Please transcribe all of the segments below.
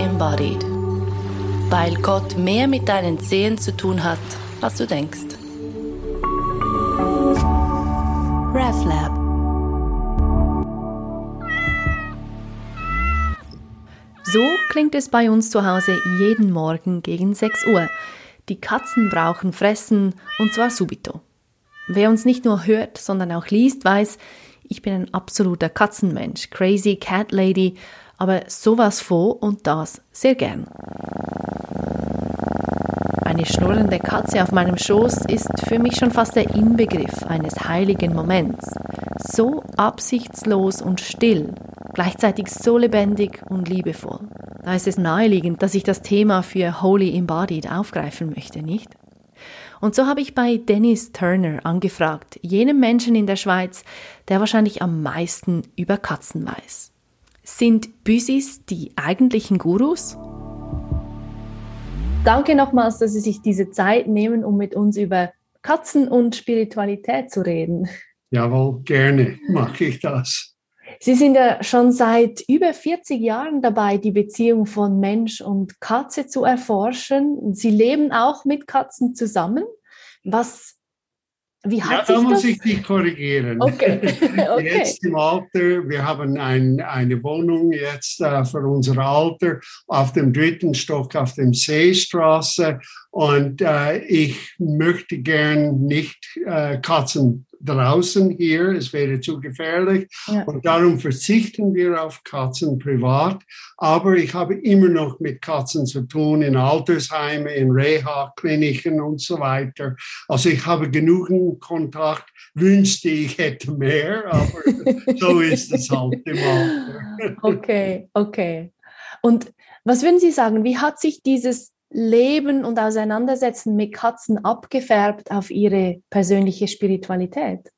Embodied. Weil Gott mehr mit deinen Zehen zu tun hat, als du denkst. RefLab So klingt es bei uns zu Hause jeden Morgen gegen 6 Uhr. Die Katzen brauchen Fressen und zwar subito. Wer uns nicht nur hört, sondern auch liest, weiß, ich bin ein absoluter Katzenmensch, crazy Cat Lady, aber sowas vor und das sehr gern. Eine schnurrende Katze auf meinem Schoß ist für mich schon fast der Inbegriff eines heiligen Moments. So absichtslos und still, gleichzeitig so lebendig und liebevoll. Da ist es naheliegend, dass ich das Thema für Holy Embodied aufgreifen möchte, nicht? Und so habe ich bei Dennis Turner angefragt, jenem Menschen in der Schweiz, der wahrscheinlich am meisten über Katzen weiß. Sind Büsis die eigentlichen Gurus? Danke nochmals, dass Sie sich diese Zeit nehmen, um mit uns über Katzen und Spiritualität zu reden. Jawohl, gerne mache ich das. Sie sind ja schon seit über 40 Jahren dabei, die Beziehung von Mensch und Katze zu erforschen. Sie leben auch mit Katzen zusammen. Was, wie hat ja, da muss das? ich dich korrigieren. Okay. okay. Jetzt im Alter, wir haben ein, eine Wohnung jetzt äh, für unser Alter auf dem dritten Stock auf dem Seestraße und äh, ich möchte gern nicht äh, Katzen draußen hier, es wäre zu gefährlich. Ja. Und darum verzichten wir auf Katzen privat. Aber ich habe immer noch mit Katzen zu tun in Altersheimen, in Reha-Kliniken und so weiter. Also ich habe genügend Kontakt, wünschte ich hätte mehr, aber so ist es halt im Alter. Okay, okay. Und was würden Sie sagen, wie hat sich dieses Leben und Auseinandersetzen mit Katzen abgefärbt auf ihre persönliche Spiritualität?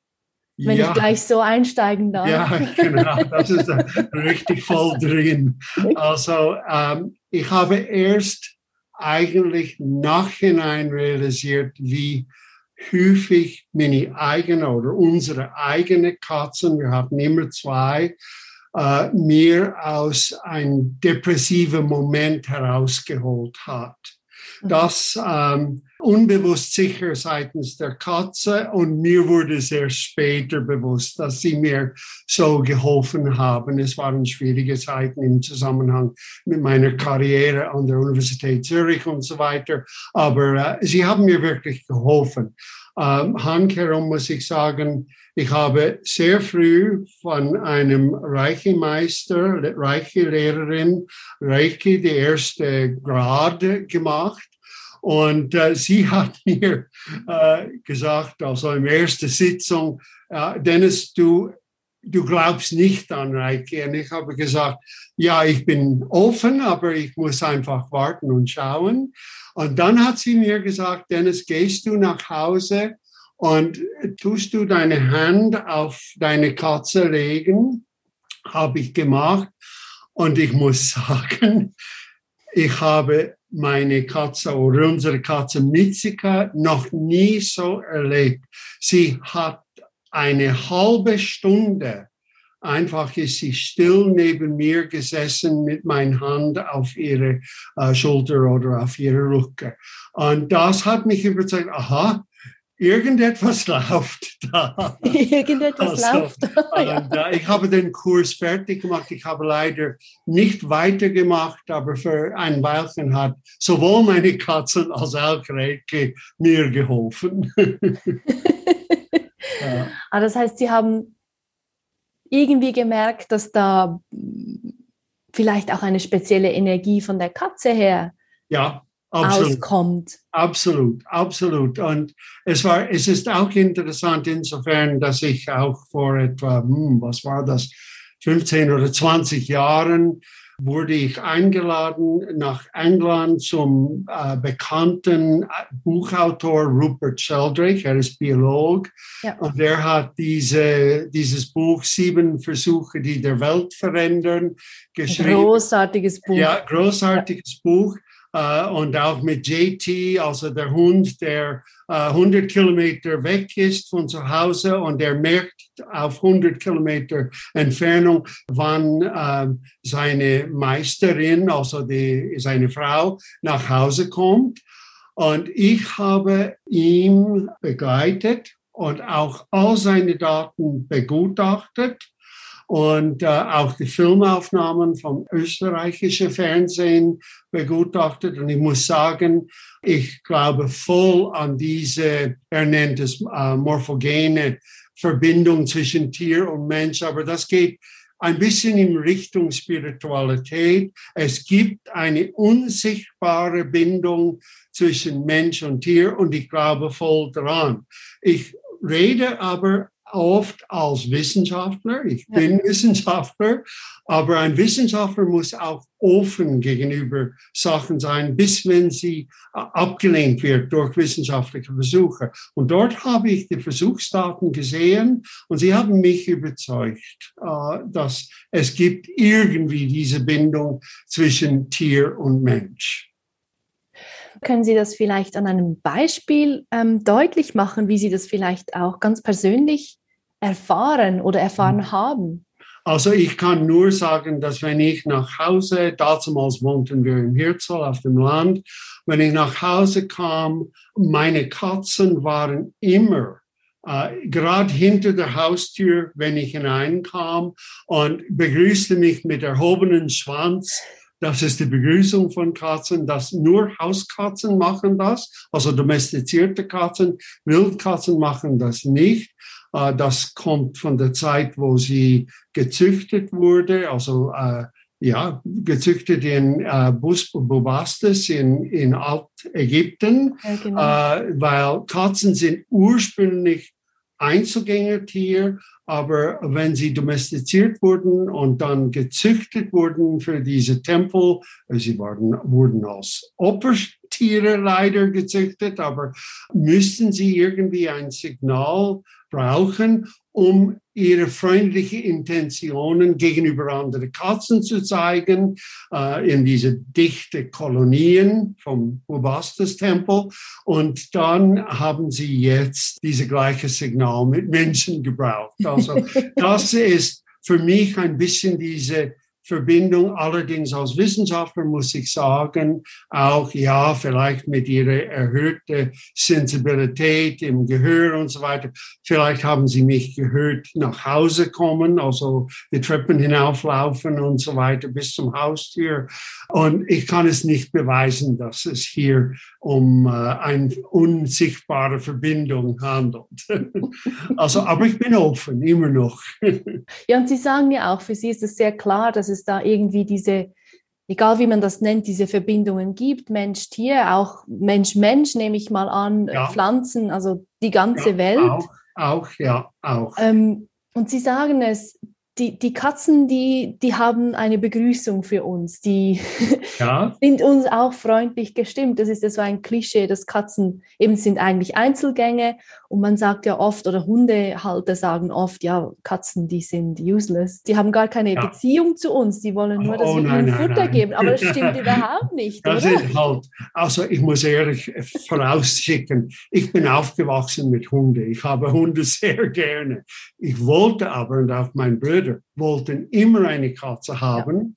Wenn ja. ich gleich so einsteigen darf. Ja, genau, das ist richtig voll drin. Also ähm, ich habe erst eigentlich nachhinein realisiert, wie häufig meine eigene oder unsere eigene Katzen, wir hatten immer zwei, äh, mir aus einem depressiven Moment herausgeholt hat. Mhm. Das ähm, unbewusst sicher seitens der Katze und mir wurde sehr später bewusst, dass sie mir so geholfen haben. Es waren schwierige Zeiten im Zusammenhang mit meiner Karriere an der Universität Zürich und so weiter, aber äh, sie haben mir wirklich geholfen. Ähm, handherum muss ich sagen, ich habe sehr früh von einem Reiki-Meister, Reiki-Lehrerin, Reiki, die erste Grad gemacht. Und äh, sie hat mir äh, gesagt, also in der ersten Sitzung, äh, Dennis, du, du glaubst nicht an Reiki. Und ich habe gesagt, ja, ich bin offen, aber ich muss einfach warten und schauen. Und dann hat sie mir gesagt, Dennis, gehst du nach Hause und tust du deine Hand auf deine Katze legen? Habe ich gemacht. Und ich muss sagen, ich habe meine Katze oder unsere Katze Mitsika noch nie so erlebt. Sie hat eine halbe Stunde einfach ist sie still neben mir gesessen mit meiner Hand auf ihre äh, Schulter oder auf ihre Rücke. Und das hat mich überzeugt, aha, irgendetwas läuft da. irgendetwas also, läuft. und, äh, ich habe den Kurs fertig gemacht. Ich habe leider nicht weitergemacht, aber für ein Weilchen hat sowohl meine Katzen als auch Reiki mir geholfen. ja. ah, das heißt, Sie haben irgendwie gemerkt, dass da vielleicht auch eine spezielle Energie von der Katze her ja absolut. auskommt. Absolut, absolut. Und es war, es ist auch interessant insofern, dass ich auch vor etwa, hm, was war das, 15 oder 20 Jahren wurde ich eingeladen nach England zum äh, bekannten Buchautor Rupert Sheldrake. Er ist Biolog ja. und er hat diese, dieses Buch Sieben Versuche, die der Welt verändern, geschrieben. Großartiges Buch. Ja, großartiges ja. Buch. Äh, und auch mit JT, also der Hund, der äh, 100 Kilometer weg ist von zu Hause und der merkt auf 100 Kilometer Entfernung, wann äh, seine Meisterin, also die, seine Frau, nach Hause kommt. Und ich habe ihn begleitet und auch all seine Daten begutachtet und äh, auch die Filmaufnahmen vom österreichischen Fernsehen begutachtet. Und ich muss sagen, ich glaube voll an diese, er nennt es äh, morphogene Verbindung zwischen Tier und Mensch, aber das geht ein bisschen in Richtung Spiritualität. Es gibt eine unsichtbare Bindung zwischen Mensch und Tier und ich glaube voll daran. Ich rede aber oft als Wissenschaftler. Ich bin ja. Wissenschaftler, aber ein Wissenschaftler muss auch offen gegenüber Sachen sein, bis wenn sie äh, abgelehnt wird durch wissenschaftliche Versuche. Und dort habe ich die Versuchsdaten gesehen und sie haben mich überzeugt, äh, dass es gibt irgendwie diese Bindung zwischen Tier und Mensch. Können Sie das vielleicht an einem Beispiel ähm, deutlich machen, wie Sie das vielleicht auch ganz persönlich erfahren oder erfahren mhm. haben? Also ich kann nur sagen, dass wenn ich nach Hause, damals wohnten wir im Hirzel auf dem Land, wenn ich nach Hause kam, meine Katzen waren immer äh, gerade hinter der Haustür, wenn ich hineinkam und begrüßte mich mit erhobenem Schwanz. Das ist die Begrüßung von Katzen. dass nur Hauskatzen machen das, also domestizierte Katzen. Wildkatzen machen das nicht. Äh, das kommt von der Zeit, wo sie gezüchtet wurde, also äh, ja, gezüchtet in äh, Bubastis in, in Altägypten, ja, genau. äh, weil Katzen sind ursprünglich Einzelgängertier, aber wenn sie domestiziert wurden und dann gezüchtet wurden für diese Tempel, äh, sie waren, wurden als Opfertiere leider gezüchtet, aber müssten sie irgendwie ein Signal brauchen, um ihre freundliche Intentionen gegenüber anderen Katzen zu zeigen, äh, in diese dichte Kolonien vom Bubastis-Tempel. Und dann haben sie jetzt diese gleiche Signal mit Menschen gebraucht. Also das ist für mich ein bisschen diese Verbindung. Allerdings als Wissenschaftler muss ich sagen, auch ja, vielleicht mit ihrer erhöhten Sensibilität im Gehör und so weiter. Vielleicht haben sie mich gehört nach Hause kommen, also die Treppen hinauflaufen und so weiter bis zum Haustür. Und ich kann es nicht beweisen, dass es hier um äh, eine unsichtbare Verbindung handelt. also, aber ich bin offen, immer noch. ja, und Sie sagen ja auch, für Sie ist es sehr klar, dass es da irgendwie diese, egal wie man das nennt, diese Verbindungen gibt, Mensch-Tier, auch Mensch-Mensch, nehme ich mal an, ja. Pflanzen, also die ganze ja, Welt. Auch, auch ja, auch. Ähm, und Sie sagen es, die, die Katzen, die, die haben eine Begrüßung für uns. Die ja. sind uns auch freundlich gestimmt. Das ist ja so ein Klischee, dass Katzen eben sind eigentlich Einzelgänge. Und man sagt ja oft, oder Hundehalter sagen oft, ja, Katzen, die sind useless. Die haben gar keine ja. Beziehung zu uns. Die wollen nur, dass oh, wir nein, ihnen Futter nein. geben. Aber das stimmt überhaupt nicht, das oder? Ist halt, also ich muss ehrlich vorausschicken, ich bin aufgewachsen mit Hunden. Ich habe Hunde sehr gerne. Ich wollte aber, und auch mein Bruder, Brüder wollten immer eine Katze haben.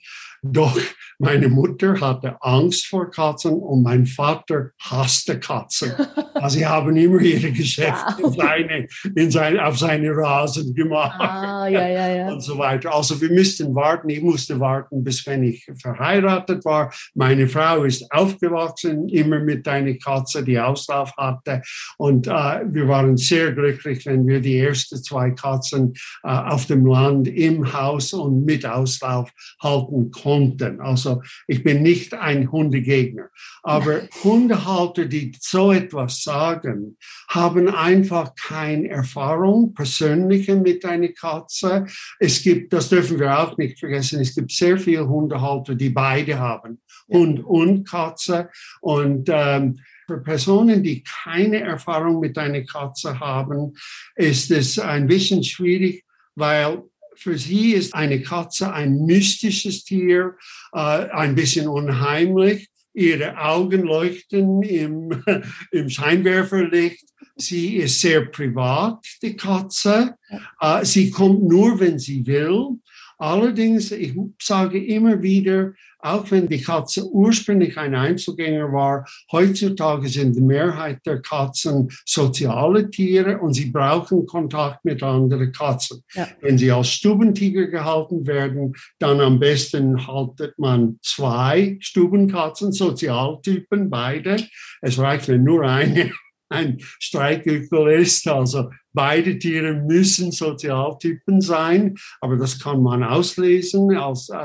Doch meine Mutter hatte Angst vor Katzen und mein Vater hasste Katzen. Also sie haben immer ihre Geschäfte wow. in seine, in seine, auf seine Rasen gemacht ah, ja, ja, und so weiter. Also wir mussten warten, ich musste warten, bis wenn ich verheiratet war. Meine Frau ist aufgewachsen, immer mit einer Katze, die Auslauf hatte und äh, wir waren sehr glücklich, wenn wir die ersten zwei Katzen äh, auf dem Land im Haus und mit Auslauf halten konnten. Also ich bin nicht ein Hundegegner, aber Hundehalter, die so etwas sagen, haben einfach keine Erfahrung, persönliche mit einer Katze. Es gibt, das dürfen wir auch nicht vergessen, es gibt sehr viele Hundehalter, die beide haben, Hund und Katze. Und ähm, für Personen, die keine Erfahrung mit einer Katze haben, ist es ein bisschen schwierig, weil für sie ist eine Katze ein mystisches Tier, äh, ein bisschen unheimlich. ihre Augen leuchten im, im Scheinwerferlicht. Sie ist sehr privat, die Katze. Äh, sie kommt nur, wenn sie will. Allerdings, ich sage immer wieder, auch wenn die Katze ursprünglich ein Einzelgänger war, heutzutage sind die Mehrheit der Katzen soziale Tiere und sie brauchen Kontakt mit anderen Katzen. Ja. Wenn sie als Stubentiger gehalten werden, dann am besten haltet man zwei Stubenkatzen, Sozialtypen, beide. Es reicht, wenn nur eine ein Streichgürtel ist. Also beide Tiere müssen Sozialtypen sein, aber das kann man auslesen aus, äh,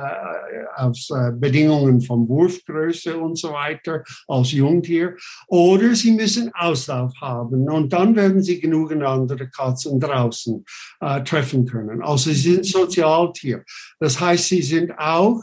aus äh, Bedingungen von Wurfgröße und so weiter als Jungtier. Oder sie müssen Auslauf haben und dann werden sie genügend andere Katzen draußen äh, treffen können. Also sie sind Sozialtier. Das heißt, sie sind auch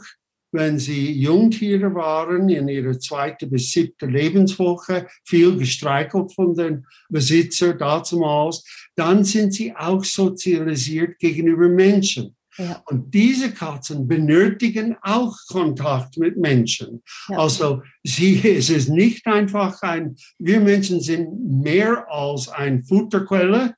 wenn sie Jungtiere waren, in ihrer zweiten bis siebten Lebenswoche, viel gestreichelt von den Besitzer damals, dann sind sie auch sozialisiert gegenüber Menschen. Ja. Und diese Katzen benötigen auch Kontakt mit Menschen. Ja. Also sie, es ist nicht einfach ein, wir Menschen sind mehr als ein Futterquelle.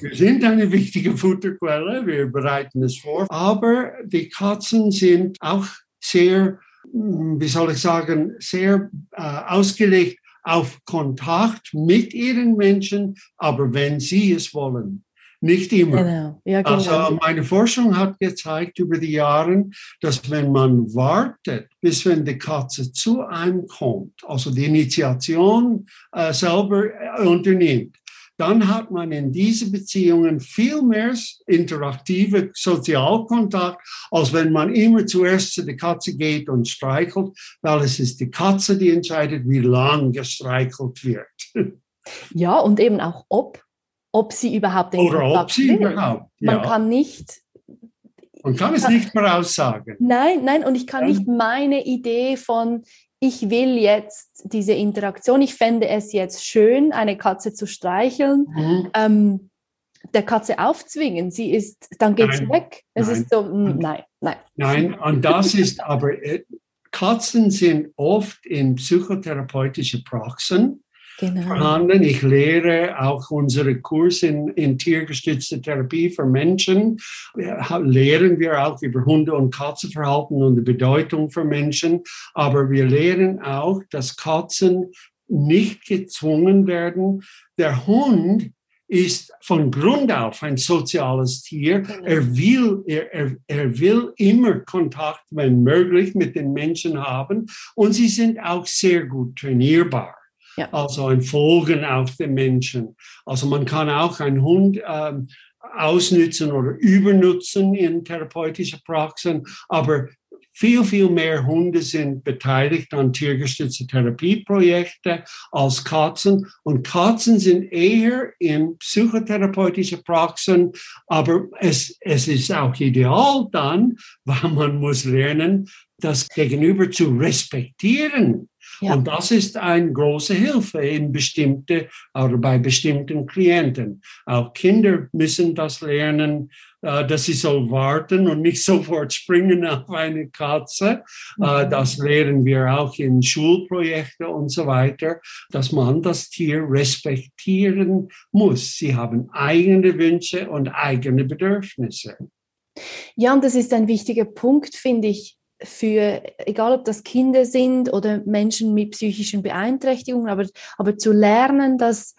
Wir sind eine wichtige Futterquelle, wir bereiten es vor. Aber die Katzen sind auch sehr, wie soll ich sagen, sehr äh, ausgelegt auf Kontakt mit ihren Menschen, aber wenn sie es wollen. Nicht immer. Genau. Ja, genau. Also meine Forschung hat gezeigt über die Jahre, dass wenn man wartet, bis wenn die Katze zu einem kommt, also die Initiation äh, selber äh, unternimmt, dann hat man in diesen Beziehungen viel mehr interaktive Sozialkontakt, als wenn man immer zuerst zu der Katze geht und streichelt, weil es ist die Katze, die entscheidet, wie lang gestreichelt wird. Ja, und eben auch ob, ob sie überhaupt den Oder Kontakt ob sie will. überhaupt. Man kann nicht man kann es nicht voraussagen. Nein, nein, und ich kann nicht meine Idee von, ich will jetzt diese Interaktion, ich fände es jetzt schön, eine Katze zu streicheln, mhm. ähm, der Katze aufzwingen. Sie ist, dann geht sie weg. Es nein. ist so, mh, hm, nein, nein. Nein, und das ist aber, äh, Katzen sind oft in psychotherapeutischen Praxen genau. vorhanden. Ich lehre auch unsere Kurse in, in tiergestützte Therapie für Menschen. Lehren wir auch über Hunde- und Katzenverhalten und die Bedeutung für Menschen. Aber wir lehren auch, dass Katzen nicht gezwungen werden. Der Hund ist von Grund auf ein soziales Tier. Genau. Er will, er, er, er will immer Kontakt, wenn möglich, mit den Menschen haben. Und sie sind auch sehr gut trainierbar. Ja. Also ein Folgen auf den Menschen. Also man kann auch einen Hund ähm, ausnützen oder übernutzen in therapeutischen Praxen, aber viel, viel mehr Hunde sind beteiligt an tiergestützte Therapieprojekte als Katzen. Und Katzen sind eher in psychotherapeutischen Praxen, aber es, es ist auch ideal dann, weil man muss lernen, das Gegenüber zu respektieren. Ja. Und das ist eine große Hilfe in bestimmte oder bei bestimmten Klienten. Auch Kinder müssen das lernen, äh, dass sie soll warten und nicht sofort springen auf eine Katze. Äh, mhm. Das lehren wir auch in Schulprojekten und so weiter, dass man das Tier respektieren muss. Sie haben eigene Wünsche und eigene Bedürfnisse. Ja, und das ist ein wichtiger Punkt, finde ich, für, egal ob das Kinder sind oder Menschen mit psychischen Beeinträchtigungen, aber, aber zu lernen, dass,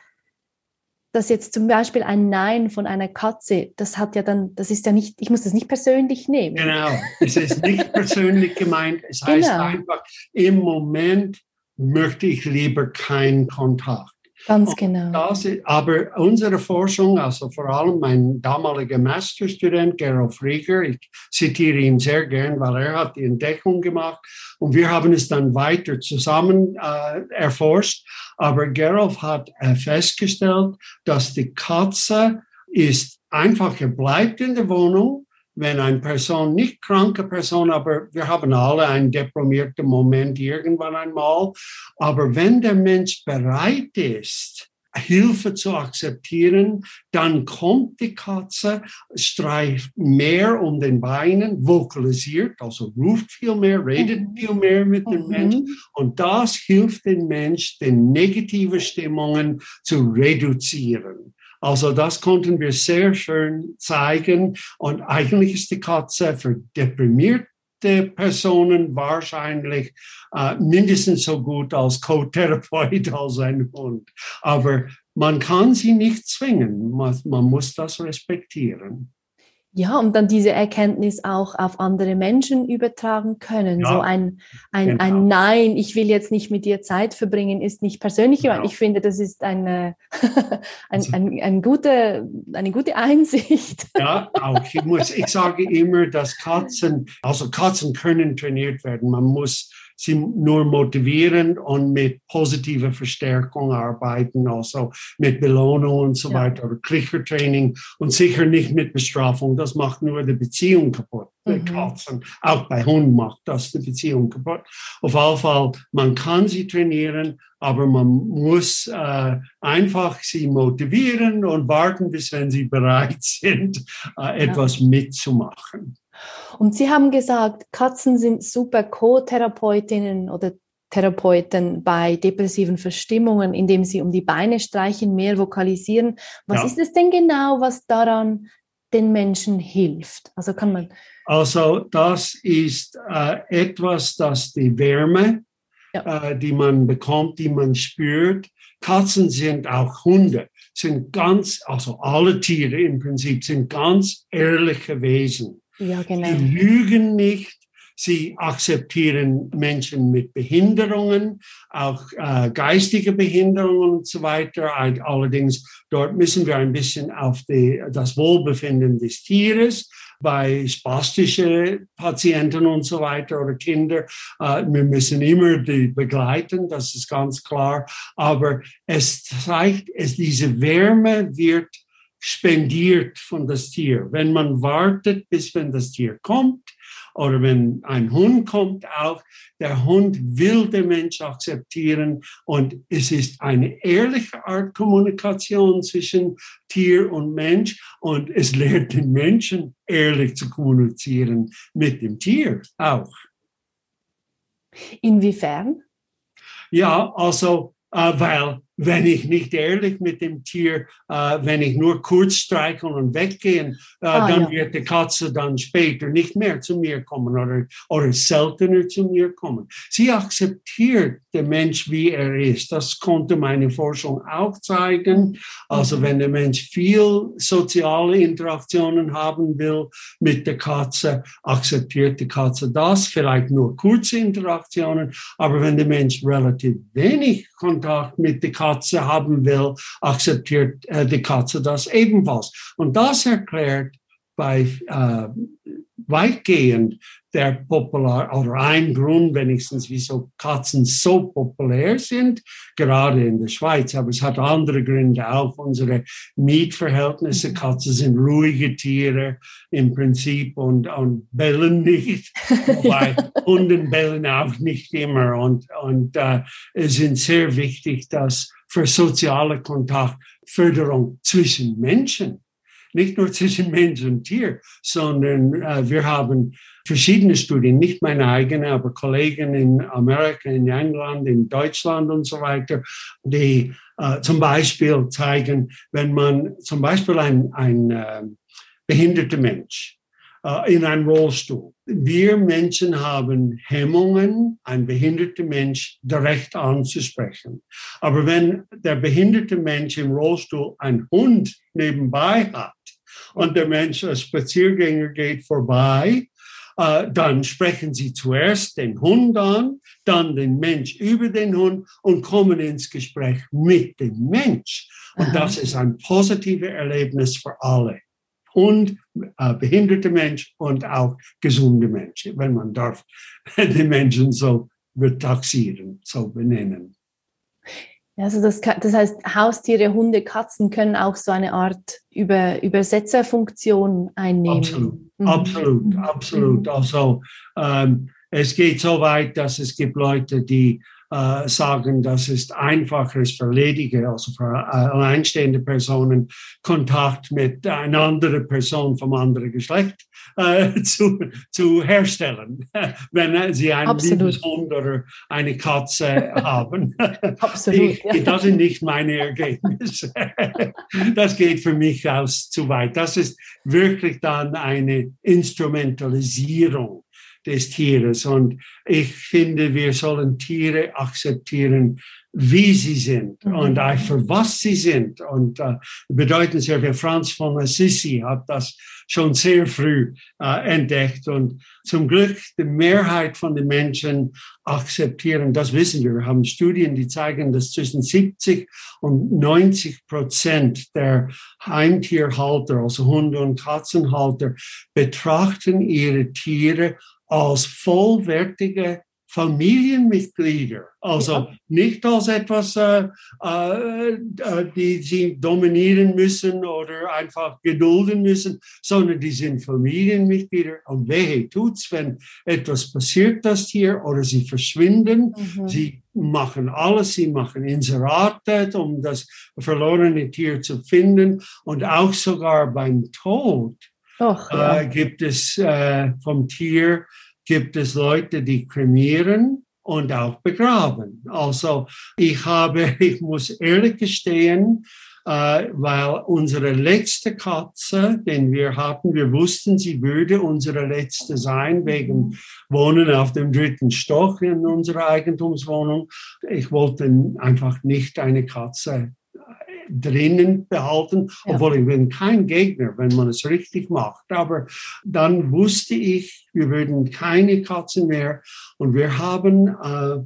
dass jetzt zum Beispiel ein Nein von einer Katze, das hat ja dann, das ist ja nicht, ich muss das nicht persönlich nehmen. Genau, es ist nicht persönlich gemeint. Es heißt genau. einfach, im Moment möchte ich lieber keinen Kontakt. Ganz genau. Das, aber unsere Forschung, also vor allem mein damaliger Masterstudent Gerolf Rieger, ich zitiere ihn sehr gern, weil er hat die Entdeckung gemacht und wir haben es dann weiter zusammen äh, erforscht. Aber Gerolf hat äh, festgestellt, dass die Katze ist einfach, bleibt in der Wohnung, wenn eine Person, nicht kranke Person, aber wir haben alle einen deprimierten Moment irgendwann einmal, aber wenn der Mensch bereit ist, Hilfe zu akzeptieren, dann kommt die Katze, streift mehr um den Beinen, vokalisiert, also ruft viel mehr, redet mhm. viel mehr mit dem mhm. Menschen und das hilft dem Mensch, die negative Stimmungen zu reduzieren. Also das konnten wir sehr schön zeigen und eigentlich ist die Katze für deprimiert Personen wahrscheinlich äh, mindestens so gut als Co-Therapeut als ein Hund. Aber man kann sie nicht zwingen. Man, man muss das respektieren. Ja, und dann diese Erkenntnis auch auf andere Menschen übertragen können. Ja, so ein, ein, genau. ein Nein, ich will jetzt nicht mit dir Zeit verbringen, ist nicht persönlich genau. Ich finde, das ist eine, ein, also ein, ein gute, eine gute Einsicht. Ja, auch. Ich, muss, ich sage immer, dass Katzen, also Katzen können trainiert werden. Man muss sie nur motivieren und mit positiver Verstärkung arbeiten, also mit Belohnung und so ja. weiter, oder Klickertraining und sicher nicht mit Bestrafung. Das macht nur die Beziehung kaputt. Mhm. Katzen, auch bei Hunden macht das die Beziehung kaputt. Auf jeden Fall, man kann sie trainieren, aber man muss äh, einfach sie motivieren und warten, bis wenn sie bereit sind, äh, etwas ja. mitzumachen. Und Sie haben gesagt, Katzen sind super Co-Therapeutinnen oder Therapeuten bei depressiven Verstimmungen, indem sie um die Beine streichen, mehr vokalisieren. Was ja. ist es denn genau, was daran den Menschen hilft? Also kann man. Also das ist äh, etwas, das die Wärme, ja. äh, die man bekommt, die man spürt. Katzen sind auch Hunde, sind ganz, also alle Tiere im Prinzip sind ganz ehrliche Wesen. Ja, genau. Die lügen nicht. Sie akzeptieren Menschen mit Behinderungen, auch äh, geistige Behinderungen und so weiter. Allerdings dort müssen wir ein bisschen auf die, das Wohlbefinden des Tieres bei spastischen Patienten und so weiter oder Kinder. Äh, wir müssen immer die begleiten, das ist ganz klar. Aber es zeigt, es, diese Wärme wird spendiert von das Tier. Wenn man wartet, bis wenn das Tier kommt oder wenn ein Hund kommt auch, der Hund will den Mensch akzeptieren und es ist eine ehrliche Art Kommunikation zwischen Tier und Mensch und es lehrt den Menschen ehrlich zu kommunizieren mit dem Tier auch. Inwiefern? Ja, also, äh, weil wenn ich nicht ehrlich mit dem Tier, äh, wenn ich nur kurz streichen und weggehen, äh, ah, dann ja. wird die Katze dann später nicht mehr zu mir kommen oder, oder seltener zu mir kommen. Sie akzeptiert den Mensch, wie er ist. Das konnte meine Forschung auch zeigen. Also mhm. wenn der Mensch viel soziale Interaktionen haben will mit der Katze, akzeptiert die Katze das, vielleicht nur kurze Interaktionen. Aber wenn der Mensch relativ wenig Kontakt mit der Katze Katze haben will, akzeptiert äh, die Katze das ebenfalls. Und das erklärt bei äh, weitgehend der popular oder ein Grund wenigstens, wieso Katzen so populär sind, gerade in der Schweiz. Aber es hat andere Gründe auch. Unsere Mietverhältnisse. Katzen sind ruhige Tiere im Prinzip und, und bellen nicht. Wobei Hunden bellen auch nicht immer. Und, und äh, es sind sehr wichtig, dass für soziale Kontaktförderung zwischen Menschen nicht nur zwischen Mensch und Tier, sondern äh, wir haben verschiedene Studien, nicht meine eigene, aber Kollegen in Amerika, in England, in Deutschland und so weiter, die äh, zum Beispiel zeigen, wenn man zum Beispiel ein, ein äh, behinderter Mensch in einem Rollstuhl. Wir Menschen haben Hemmungen, ein behinderter Mensch direkt anzusprechen. Aber wenn der behinderte Mensch im Rollstuhl einen Hund nebenbei hat, und der Mensch als Spaziergänger geht vorbei, äh, dann sprechen sie zuerst den Hund an, dann den Mensch über den Hund und kommen ins Gespräch mit dem Mensch. Und Aha. das ist ein positives Erlebnis für alle. Hund, äh, behinderte Mensch und auch gesunde Menschen, wenn man darf den Menschen so taxieren, so benennen. Also das, das heißt, Haustiere, Hunde, Katzen können auch so eine Art Über, Übersetzerfunktion einnehmen. Absolut, mhm. absolut, mhm. absolut. Also ähm, es geht so weit, dass es gibt Leute, die äh, sagen, dass es einfacher ist für ledige, also für äh, alleinstehende Personen, Kontakt mit einer anderen Person vom anderen Geschlecht äh, zu, zu herstellen, wenn sie einen Absolut. Hund oder eine Katze haben. Absolut. Ich, ja. Das sind nicht meine Ergebnisse. Das geht für mich aus zu weit. Das ist wirklich dann eine Instrumentalisierung des Tieres. Und ich finde, wir sollen Tiere akzeptieren, wie sie sind mhm. und auch für was sie sind. Und äh, bedeutenswert, Franz von Assisi hat das schon sehr früh äh, entdeckt. Und zum Glück die Mehrheit von den Menschen akzeptieren, das wissen wir. Wir haben Studien, die zeigen, dass zwischen 70 und 90 Prozent der Heimtierhalter, also Hunde- und Katzenhalter, betrachten ihre Tiere als vollwertige Familienmitglieder, also ja. nicht als etwas, äh, äh, äh, die sie dominieren müssen oder einfach gedulden müssen, sondern die sind Familienmitglieder. Und wehe tut's, wenn etwas passiert das Tier oder sie verschwinden. Mhm. Sie machen alles, sie machen Inserate, um das verlorene Tier zu finden und auch sogar beim Tod. Och, ja. äh, gibt es äh, vom Tier gibt es Leute, die kremieren und auch begraben. Also ich habe, ich muss ehrlich gestehen, äh, weil unsere letzte Katze, den wir hatten, wir wussten, sie würde unsere letzte sein, wegen Wohnen auf dem dritten Stock in unserer Eigentumswohnung. Ich wollte einfach nicht eine Katze drinnen behalten, obwohl ich bin kein Gegner, wenn man es richtig macht. Aber dann wusste ich, wir würden keine Katzen mehr und wir haben äh,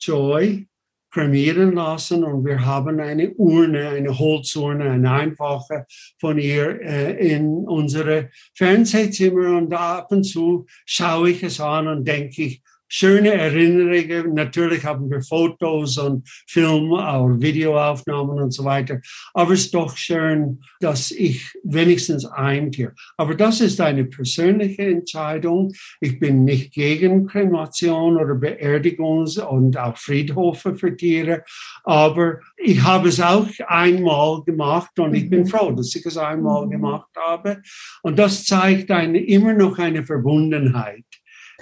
Joy kremieren lassen und wir haben eine Urne, eine Holzurne, eine einfache von ihr äh, in unsere Fernsehzimmer und ab und zu schaue ich es an und denke ich, schöne Erinnerungen. Natürlich haben wir Fotos und Film, auch Videoaufnahmen und so weiter. Aber es ist doch schön, dass ich wenigstens ein Tier. Aber das ist eine persönliche Entscheidung. Ich bin nicht gegen Kremation oder Beerdigungs- und auch Friedhofe für Tiere. Aber ich habe es auch einmal gemacht und ich bin mhm. froh, dass ich es einmal mhm. gemacht habe. Und das zeigt eine, immer noch eine Verbundenheit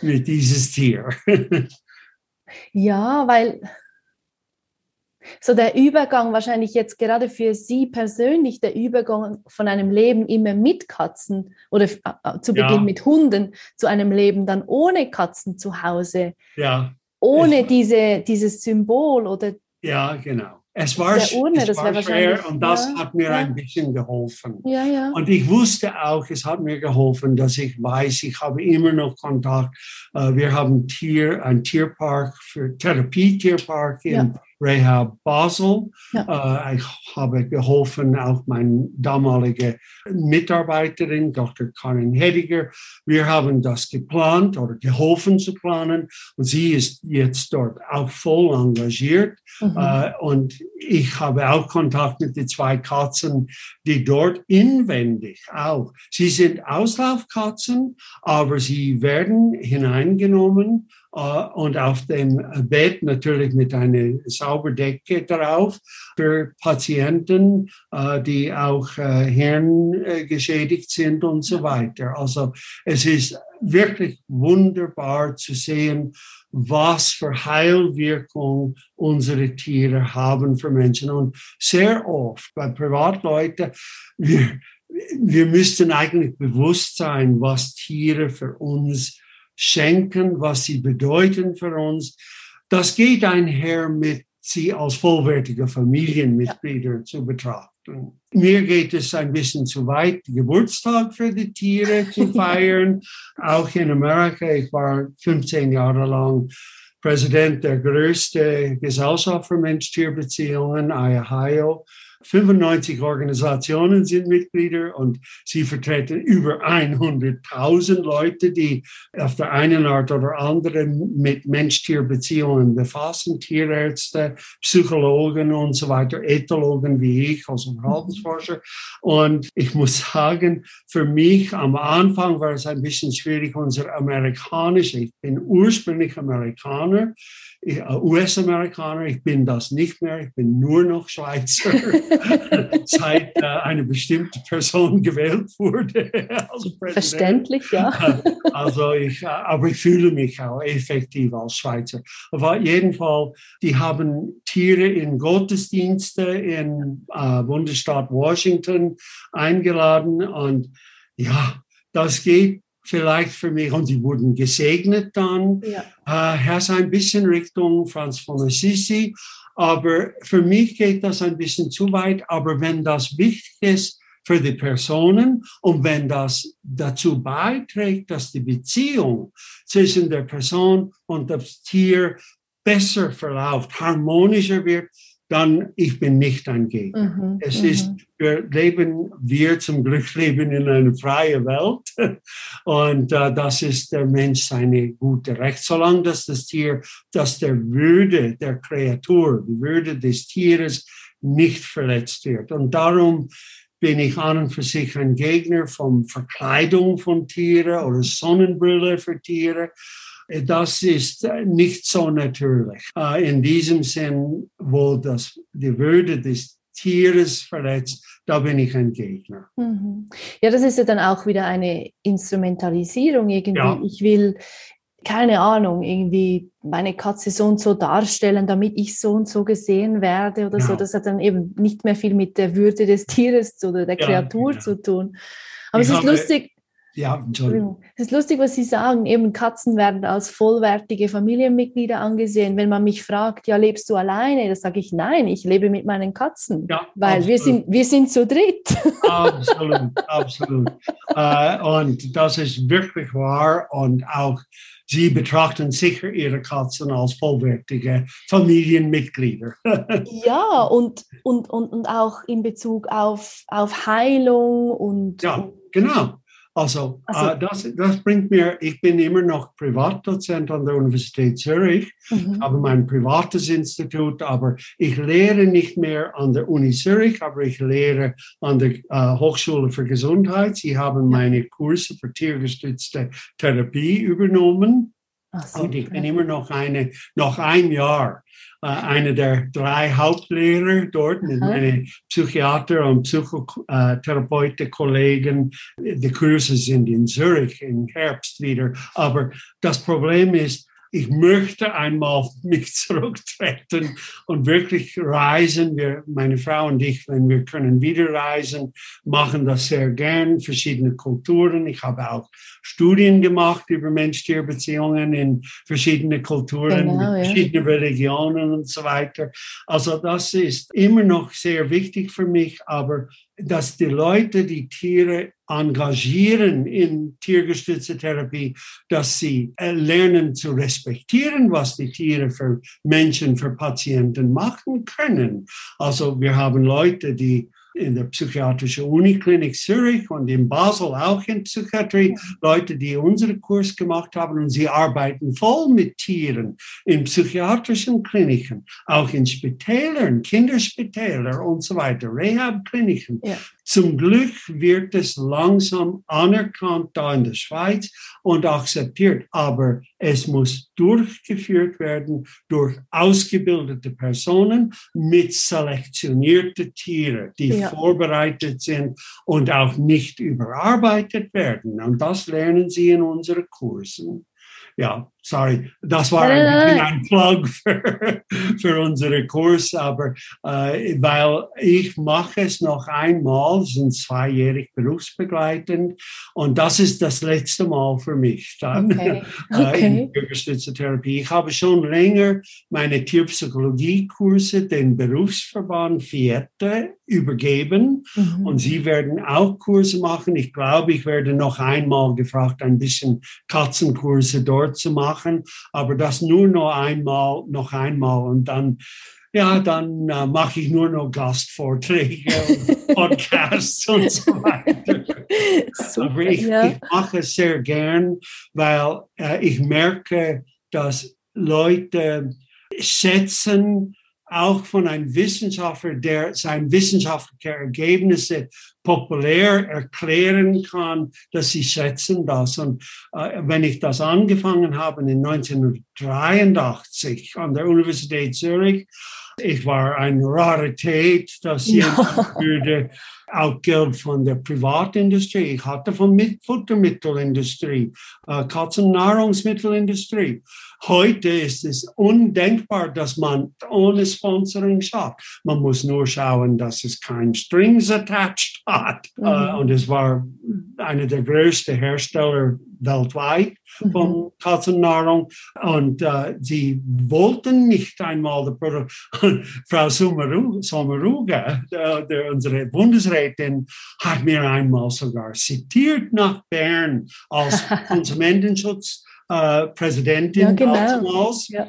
mit dieses Tier. ja, weil so der Übergang wahrscheinlich jetzt gerade für Sie persönlich, der Übergang von einem Leben immer mit Katzen oder äh, äh, zu Beginn ja. mit Hunden zu einem Leben dann ohne Katzen zu Hause. Ja. Ohne diese, dieses Symbol oder. Ja, genau. Es war, Urne, es war schwer und das ja, hat mir ja. ein bisschen geholfen. Ja, ja. Und ich wusste auch, es hat mir geholfen, dass ich weiß, ich habe immer noch Kontakt. Äh, wir haben Tier, ein Tierpark für Therapietierpark in Rehab Basel. Ja. Äh, ich habe geholfen, auch meine damalige Mitarbeiterin, Dr. Karin Hediger. Wir haben das geplant oder geholfen zu planen und sie ist jetzt dort auch voll engagiert. Mhm. Äh, und ich habe auch Kontakt mit den zwei Katzen, die dort inwendig auch. Sie sind Auslaufkatzen, aber sie werden hineingenommen und auf dem Bett natürlich mit einer Sauberdecke drauf für Patienten, äh, die auch äh, hirngeschädigt sind und so weiter. Also es ist wirklich wunderbar zu sehen, was für Heilwirkung unsere Tiere haben für Menschen. Und sehr oft bei Privatleuten, wir, wir müssten eigentlich bewusst sein, was Tiere für uns schenken, was sie bedeuten für uns. Das geht einher mit sie als vollwertige Familienmitglieder zu betrachten. Mir geht es ein bisschen zu weit, Geburtstag für die Tiere zu feiern. Auch in Amerika, ich war 15 Jahre lang Präsident der größten Gesellschaft für Mensch-Tier-Beziehungen, Ohio. 95 Organisationen sind Mitglieder und sie vertreten über 100.000 Leute, die auf der einen Art oder anderen mit Mensch-Tier-Beziehungen befassen, Tierärzte, Psychologen und so weiter, Ethologen wie ich, also Verhaltensforscher. Und ich muss sagen, für mich am Anfang war es ein bisschen schwierig, unser amerikanisch, ich bin ursprünglich Amerikaner, US-Amerikaner, ich bin das nicht mehr, ich bin nur noch Schweizer, seit äh, eine bestimmte Person gewählt wurde. Verständlich, ja. also ich, äh, aber ich fühle mich auch effektiv als Schweizer. Aber jedenfalls, die haben Tiere in Gottesdienste im äh, Bundesstaat Washington eingeladen und ja, das geht vielleicht für mich und sie wurden gesegnet dann. Ja. Äh, Herr, ein bisschen Richtung Franz von Assisi, aber für mich geht das ein bisschen zu weit. Aber wenn das wichtig ist für die Personen und wenn das dazu beiträgt, dass die Beziehung zwischen der Person und dem Tier besser verläuft, harmonischer wird, dann ich bin nicht ein Gegner. Mhm, es ist, mhm. wir leben, wir zum Glück leben in einer freien Welt und äh, das ist der Mensch seine gute Recht, solange dass das Tier, dass der Würde der Kreatur, die Würde des Tieres nicht verletzt wird. Und darum bin ich an und für sich ein Gegner von Verkleidung von Tieren oder Sonnenbrille für Tiere. Das ist nicht so natürlich. Äh, in diesem Sinn, wo das die Würde des Tieres verletzt, da bin ich ein Gegner. Mhm. Ja, das ist ja dann auch wieder eine Instrumentalisierung irgendwie. Ja. Ich will, keine Ahnung, irgendwie meine Katze so und so darstellen, damit ich so und so gesehen werde oder ja. so. Das hat dann eben nicht mehr viel mit der Würde des Tieres oder der Kreatur ja, zu tun. Aber ich es ist lustig, ja, Entschuldigung. Es ist lustig, was Sie sagen. Eben Katzen werden als vollwertige Familienmitglieder angesehen. Wenn man mich fragt, ja, lebst du alleine? Dann sage ich, nein, ich lebe mit meinen Katzen. Ja, weil wir sind, wir sind zu dritt. Absolut, absolut. äh, und das ist wirklich wahr. Und auch Sie betrachten sicher Ihre Katzen als vollwertige Familienmitglieder. ja, und, und, und, und auch in Bezug auf, auf Heilung und. Ja, genau. Also, also äh, das, das bringt mir, ich bin immer noch Privatdozent an der Universität Zürich, mhm. habe mein privates Institut, aber ich lehre nicht mehr an der Uni Zürich, aber ich lehre an der äh, Hochschule für Gesundheit. Sie haben meine Kurse für tiergestützte Therapie übernommen. So, und ich bin immer noch eine, noch ein Jahr äh, einer der drei Hauptlehrer dort, mit meine Psychiater und Psychotherapeuten-Kollegen. Die Kurse sind in Zürich im Herbst wieder. Aber das Problem ist, ich möchte einmal mich zurücktreten und wirklich reisen. Wir, meine Frau und ich, wenn wir können wieder reisen, machen das sehr gern, verschiedene Kulturen. Ich habe auch Studien gemacht über Mensch-Tier-Beziehungen in verschiedene Kulturen, genau, ja. verschiedene Religionen und so weiter. Also das ist immer noch sehr wichtig für mich, aber dass die Leute die Tiere engagieren in tiergestützte Therapie, dass sie lernen zu respektieren, was die Tiere für Menschen, für Patienten machen können. Also wir haben Leute, die in der psychiatrischen Uniklinik Zürich und in Basel auch in Psychiatrie, Leute, die unseren Kurs gemacht haben und sie arbeiten voll mit Tieren in psychiatrischen Kliniken, auch in Spitälern, Kinderspitäler und so weiter, Rehab-Kliniken. Ja. Zum Glück wird es langsam anerkannt da in der Schweiz und akzeptiert, aber es muss durchgeführt werden durch ausgebildete Personen mit selektionierten Tieren, die ja. vorbereitet sind und auch nicht überarbeitet werden. Und das lernen Sie in unseren Kursen. Ja, sorry, das war ein, ein Plug für, für unseren Kurs, aber äh, weil ich mache es noch einmal, sind zweijährig berufsbegleitend und das ist das letzte Mal für mich dann okay. Okay. in Bürgerstütze Therapie. Ich habe schon länger meine Tierpsychologie-Kurse den Berufsverband Fiette übergeben mhm. und sie werden auch Kurse machen. Ich glaube, ich werde noch einmal gefragt, ein bisschen Katzenkurse dort zu machen, aber das nur noch einmal, noch einmal und dann ja, dann äh, mache ich nur noch Gastvorträge und Podcasts und so weiter. Super, Aber ich, ja. ich, mache es sehr gern, weil äh, ich merke, dass Leute schätzen, auch von einem Wissenschaftler, der seine wissenschaftlichen Ergebnisse populär erklären kann, dass sie schätzen das. Und äh, wenn ich das angefangen habe in 1983 an der Universität Zürich, ich war eine Rarität, dass ja. würde auch Geld von der Privatindustrie. Ich hatte von Futtermittelindustrie, äh, Katzennahrungsmittelindustrie. Heute ist es undenkbar, dass man ohne Sponsoring schafft. Man muss nur schauen, dass es kein Strings attached hat. Mhm. Uh, und es war einer der größten Hersteller weltweit mhm. von Katzennahrung. Und uh, sie wollten nicht einmal die Produkt. Frau Sommaruga, unsere Bundesrätin, hat mir einmal sogar zitiert nach Bern als Konsumentenschutz äh, Präsidentin ja, genau. ja.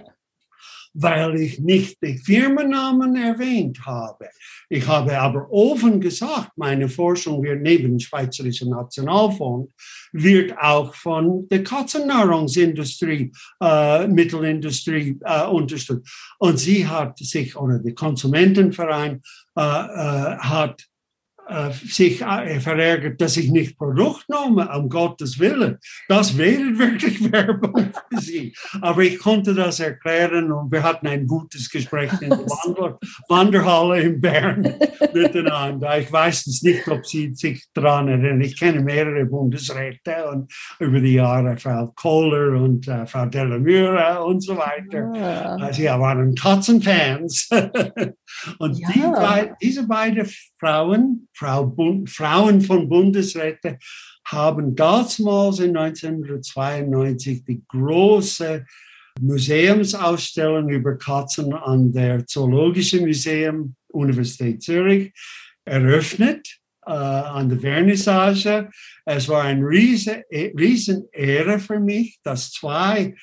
Weil ich nicht die Firmennamen erwähnt habe. Ich habe aber offen gesagt, meine Forschung wird neben dem Schweizerischen Nationalfonds, wird auch von der Katzennahrungsindustrie, äh, Mittelindustrie äh, unterstützt. Und sie hat sich, oder der Konsumentenverein äh, äh hat sich äh, verärgert, dass ich nicht Produkt nehme, um Gottes Willen. Das wäre wirklich Werbung für sie. Aber ich konnte das erklären und wir hatten ein gutes Gespräch in der Wander Wanderhalle in Bern miteinander. Ich weiß es nicht, ob Sie sich daran erinnern. Ich kenne mehrere Bundesräte und über die Jahre Frau Kohler und äh, Frau Delamure und so weiter. Ja. Ah. Sie waren Katzenfans. und ja. die, diese beiden Frauen, Frau Bund, Frauen von Bundesräten haben damals in 1992 die große Museumsausstellung über Katzen an der Zoologischen Museum Universität Zürich eröffnet äh, an der Vernissage. Es war eine riesen, riesen Ehre für mich, dass zwei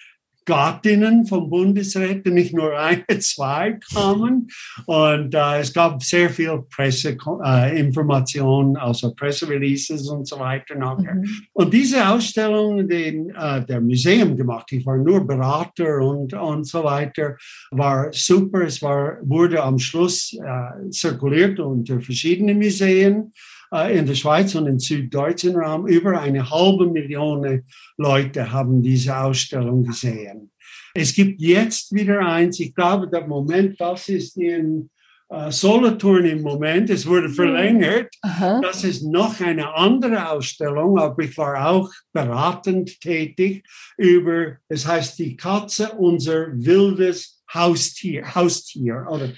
Gattinnen vom Bundesräten, nicht nur eine, zwei kamen. Und äh, es gab sehr viel Presseinformationen, äh, also Pressereleases und so weiter nachher. Mhm. Und diese Ausstellung, die äh, der Museum gemacht, ich war nur Berater und, und so weiter, war super. Es war, wurde am Schluss äh, zirkuliert unter verschiedenen Museen. Äh, in der Schweiz und im süddeutschen Raum. Über eine halbe Million Leute haben diese Ausstellung gesehen. Es gibt jetzt wieder eins, ich glaube, der Moment, das ist in äh, Solothurn im Moment, es wurde verlängert. Aha. Das ist noch eine andere Ausstellung, aber ich war auch beratend tätig über, es heißt die Katze, unser wildes Haustier, Haustier oder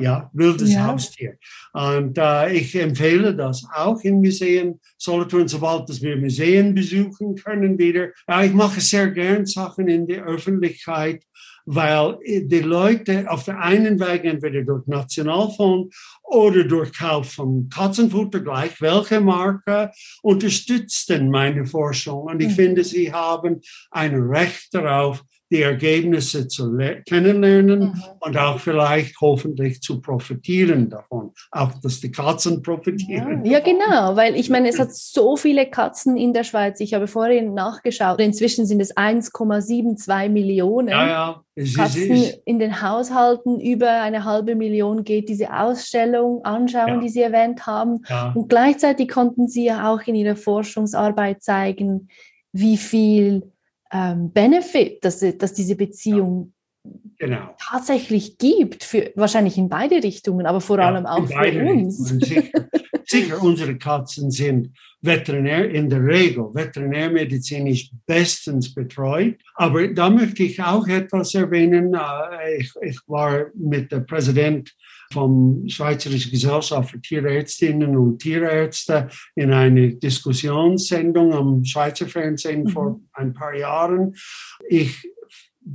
ja, wildes ja. Haustier. Und äh, ich empfehle das auch im Museum Solothurn, sobald dass wir Museen besuchen können wieder. Ja, ich mache sehr gern Sachen in der Öffentlichkeit, weil die Leute auf der einen Weg entweder durch Nationalfonds oder durch Kauf von Katzenfutter, gleich welche Marke, unterstützen meine Forschung. Und ich mhm. finde, sie haben ein Recht darauf, die Ergebnisse zu kennenlernen mhm. und auch vielleicht hoffentlich zu profitieren davon. Auch, dass die Katzen profitieren. Ja, ja, genau, weil ich meine, es hat so viele Katzen in der Schweiz. Ich habe vorhin nachgeschaut. Inzwischen sind es 1,72 Millionen. Ja, ja. Es Katzen in den Haushalten über eine halbe Million geht diese Ausstellung anschauen, ja. die Sie erwähnt haben. Ja. Und gleichzeitig konnten Sie ja auch in Ihrer Forschungsarbeit zeigen, wie viel ähm, Benefit, dass, dass diese Beziehung genau. tatsächlich gibt, für, wahrscheinlich in beide Richtungen, aber vor allem auch für uns. Sicher, sicher, unsere Katzen sind Veterinär in der Regel, veterinärmedizinisch bestens betreut. Aber da möchte ich auch etwas erwähnen. Äh, ich, ich war mit dem Präsident vom Schweizerischen Gesellschaft für Tierärztinnen und Tierärzte in eine Diskussionssendung am Schweizer Fernsehen mhm. vor ein paar Jahren. Ich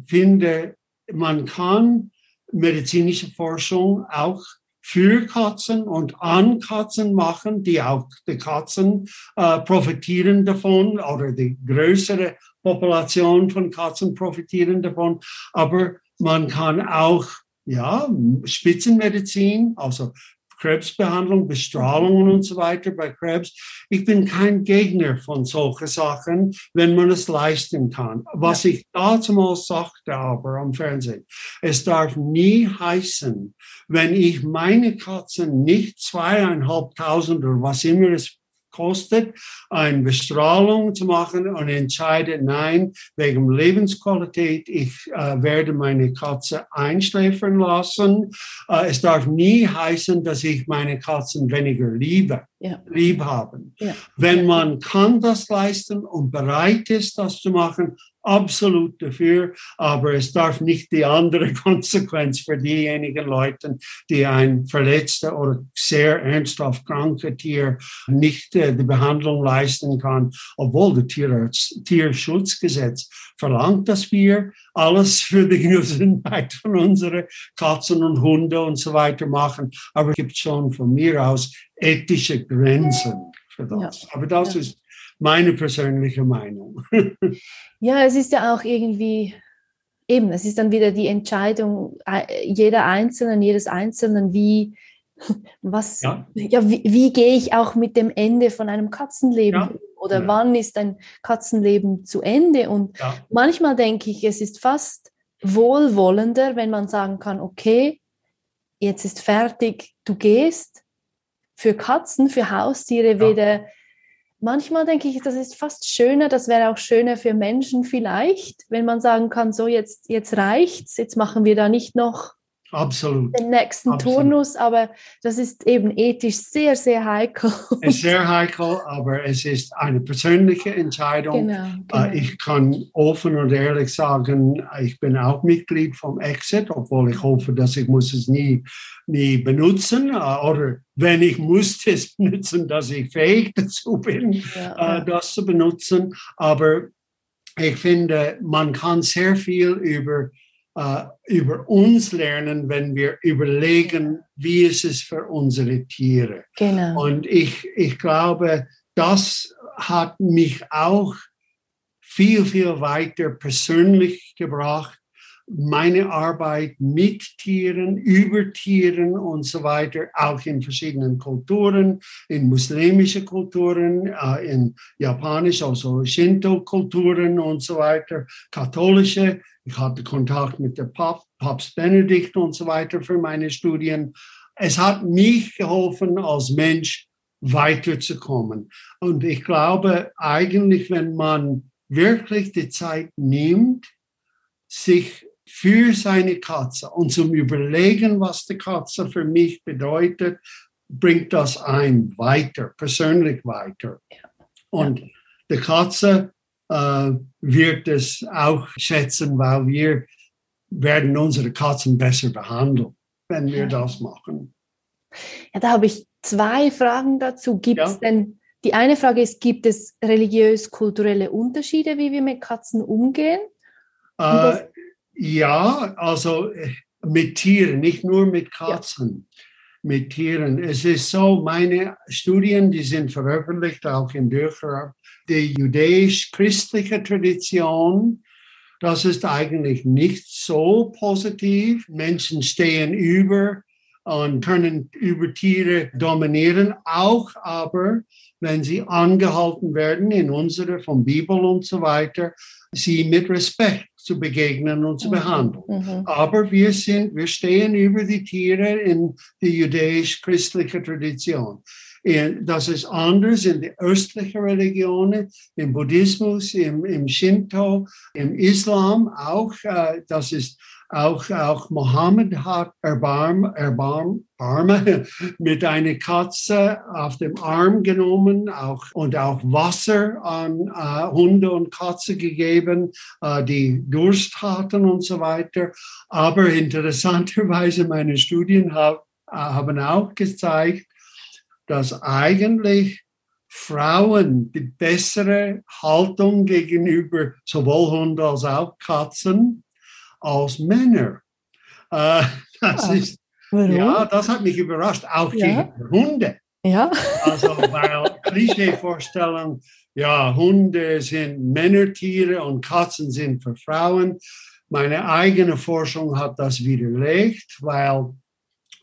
finde, man kann medizinische Forschung auch für Katzen und an Katzen machen, die auch die Katzen äh, profitieren davon oder die größere Population von Katzen profitieren davon. Aber man kann auch ja, Spitzenmedizin, also Krebsbehandlung, Bestrahlungen und so weiter bei Krebs. Ich bin kein Gegner von solchen Sachen, wenn man es leisten kann. Was ja. ich damals sagte aber am Fernsehen, es darf nie heißen, wenn ich meine Katzen nicht zweieinhalbtausend oder was immer es kostet, eine Bestrahlung zu machen und entscheidet, nein, wegen Lebensqualität, ich äh, werde meine Katze einschläfern lassen. Äh, es darf nie heißen, dass ich meine Katzen weniger liebe, ja. lieb haben. Ja. Wenn man kann das leisten und bereit ist, das zu machen, absolut dafür, aber es darf nicht die andere Konsequenz für diejenigen Leute, die ein verletzter oder sehr ernsthaft kranker Tier nicht äh, die Behandlung leisten kann, obwohl das Tier Tierschutzgesetz verlangt, dass wir alles für die Gesundheit von unseren Katzen und Hunde und so weiter machen. Aber es gibt schon von mir aus ethische Grenzen für das. Ja. Aber das ja. ist meine persönliche Meinung. ja, es ist ja auch irgendwie, eben, es ist dann wieder die Entscheidung äh, jeder Einzelnen, jedes Einzelnen, wie, was, ja, ja wie, wie, gehe ich auch mit dem Ende von einem Katzenleben ja. oder ja. wann ist ein Katzenleben zu Ende? Und manchmal denke ich, es ist fast wohlwollender, wenn man sagen kann, okay, jetzt ist fertig, du gehst. Für Katzen, für Haustiere weder manchmal denke ich, das ist fast schöner, das wäre auch schöner für Menschen vielleicht, wenn man sagen kann, so jetzt, jetzt reicht's, jetzt machen wir da nicht noch Absolut. den nächsten Absolut. Turnus, aber das ist eben ethisch sehr, sehr heikel. Es ist sehr heikel, aber es ist eine persönliche Entscheidung. Genau, genau. Ich kann offen und ehrlich sagen, ich bin auch Mitglied vom Exit, obwohl ich hoffe, dass ich muss es nie, nie benutzen äh, oder wenn ich muss es benutzen, dass ich fähig dazu bin, ja, äh, das zu benutzen. Aber ich finde, man kann sehr viel über äh, über uns lernen, wenn wir überlegen, wie ist es für unsere Tiere. Genau. Und ich, ich glaube, das hat mich auch viel, viel weiter persönlich gebracht. Meine Arbeit mit Tieren, über Tieren und so weiter, auch in verschiedenen Kulturen, in muslimische Kulturen, äh, in japanisch, also Shinto-Kulturen und so weiter, katholische ich hatte Kontakt mit der Papst, Papst Benedikt und so weiter für meine Studien. Es hat mich geholfen, als Mensch weiterzukommen. Und ich glaube, eigentlich, wenn man wirklich die Zeit nimmt, sich für seine Katze und zum Überlegen, was die Katze für mich bedeutet, bringt das ein weiter, persönlich weiter. Und die Katze äh, wird es auch schätzen, weil wir werden unsere Katzen besser behandeln, wenn wir das machen. Ja, da habe ich zwei Fragen dazu. Gibt es ja. denn, die eine Frage ist, gibt es religiös-kulturelle Unterschiede, wie wir mit Katzen umgehen? Äh, ja, also äh, mit Tieren, nicht nur mit Katzen. Ja. Mit Tieren. Es ist so, meine Studien, die sind veröffentlicht, auch in Büchern, die jüdisch-christliche Tradition, das ist eigentlich nicht so positiv. Menschen stehen über und können über Tiere dominieren, auch aber, wenn sie angehalten werden in unserer von Bibel und so weiter, sie mit Respekt zu begegnen und zu mhm. behandeln. Mhm. Aber wir sind, wir stehen über die Tiere in die jüdisch-christliche Tradition. Das ist anders in den östlichen Religionen, im Buddhismus, im, im Shinto, im Islam auch. Das ist auch, auch Mohammed hat Erbarm, Erbarm, Arme mit einer Katze auf dem Arm genommen auch, und auch Wasser an äh, Hunde und Katze gegeben, äh, die Durst hatten und so weiter. Aber interessanterweise meine Studien hab, äh, haben auch gezeigt, dass eigentlich Frauen die bessere Haltung gegenüber sowohl Hunden als auch Katzen als Männer. Äh, das ist, ja, das hat mich überrascht, auch ja. gegen Hunde. Ja. Also, weil Klischeevorstellung, ja, Hunde sind Männertiere und Katzen sind für Frauen. Meine eigene Forschung hat das widerlegt, weil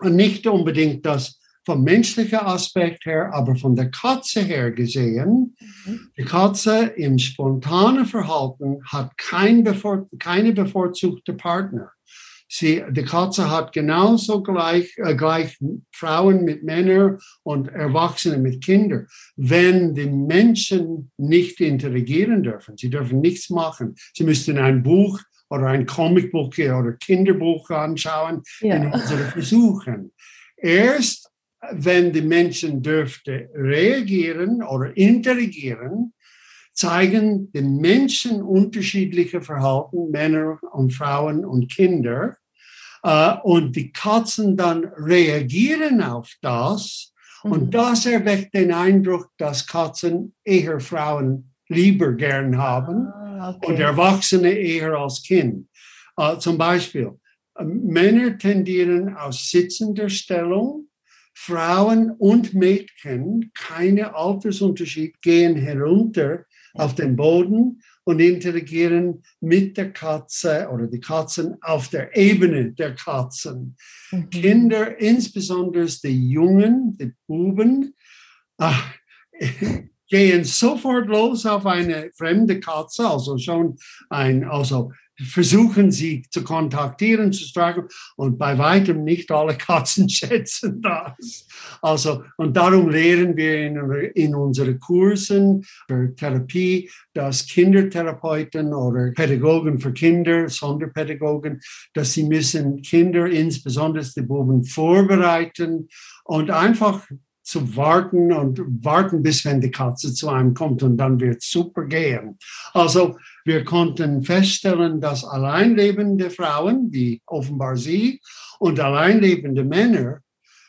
nicht unbedingt das vom menschlichen Aspekt her, aber von der Katze her gesehen, mhm. die Katze im spontanen Verhalten hat kein bevor, keine bevorzugte Partner. Sie, die Katze hat genauso gleich, äh, gleich Frauen mit Männern und Erwachsene mit Kindern. Wenn die Menschen nicht interagieren dürfen, sie dürfen nichts machen, sie müssten ein Buch oder ein Comicbuch oder Kinderbuch anschauen ja. in unseren Versuchen. Erst wenn die Menschen dürfte reagieren oder interagieren, zeigen die Menschen unterschiedliche Verhalten, Männer und Frauen und Kinder. Äh, und die Katzen dann reagieren auf das. Und mhm. das erweckt den Eindruck, dass Katzen eher Frauen lieber gern haben ah, okay. und Erwachsene eher als Kind. Uh, zum Beispiel, Männer tendieren aus sitzender Stellung Frauen und Mädchen, keine Altersunterschied, gehen herunter auf den Boden und interagieren mit der Katze oder die Katzen auf der Ebene der Katzen. Mhm. Kinder, insbesondere die Jungen, die Buben, ach, gehen sofort los auf eine fremde Katze, also schon ein, also versuchen sie zu kontaktieren, zu streicheln und bei weitem nicht alle Katzen schätzen das. Also, und darum lehren wir in, in unseren Kursen für Therapie, dass Kindertherapeuten oder Pädagogen für Kinder, Sonderpädagogen, dass sie müssen Kinder, insbesondere die Buben, vorbereiten und einfach zu warten und warten, bis wenn die Katze zu einem kommt und dann wird super gehen. Also wir konnten feststellen, dass alleinlebende Frauen, wie offenbar sie, und alleinlebende Männer,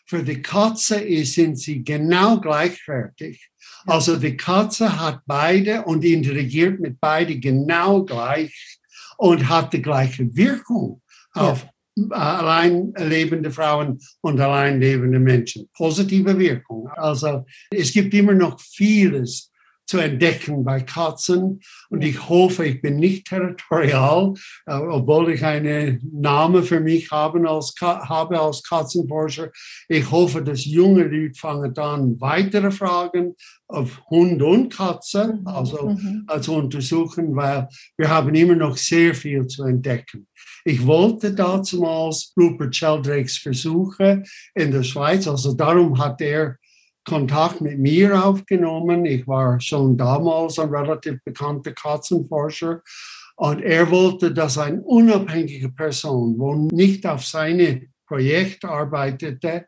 für die Katze sind sie genau gleichwertig. Also die Katze hat beide und interagiert mit beide genau gleich und hat die gleiche Wirkung auf allein lebende Frauen und allein lebende Menschen. Positive Wirkung. Also es gibt immer noch vieles zu entdecken bei Katzen. Und ich hoffe, ich bin nicht territorial, äh, obwohl ich einen Namen für mich habe als, habe als Katzenforscher. Ich hoffe, dass junge Leute fangen an, weitere Fragen auf Hund und Katze, also mhm. zu untersuchen, weil wir haben immer noch sehr viel zu entdecken. Ich wollte damals Rupert Sheldrake's Versuche in der Schweiz, also darum hat er Kontakt mit mir aufgenommen. Ich war schon damals ein relativ bekannter Katzenforscher. Und er wollte, dass eine unabhängige Person, wo nicht auf seine Projekt arbeitete,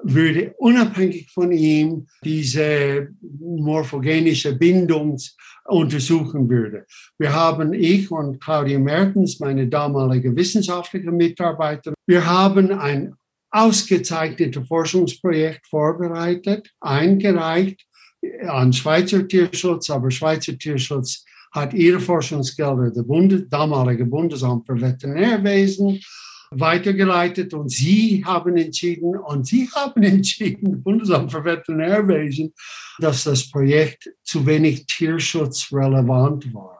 würde unabhängig von ihm diese morphogenische Bindung untersuchen würde. Wir haben ich und Claudia Mertens, meine damalige wissenschaftliche Mitarbeiterin, wir haben ein ausgezeichnetes Forschungsprojekt vorbereitet, eingereicht an Schweizer Tierschutz, aber Schweizer Tierschutz hat ihre Forschungsgelder, der Bundes damalige Bundesamt für Veterinärwesen, weitergeleitet und sie haben entschieden und sie haben entschieden, Bundesamt für Veterinärwesen, dass das Projekt zu wenig tierschutzrelevant war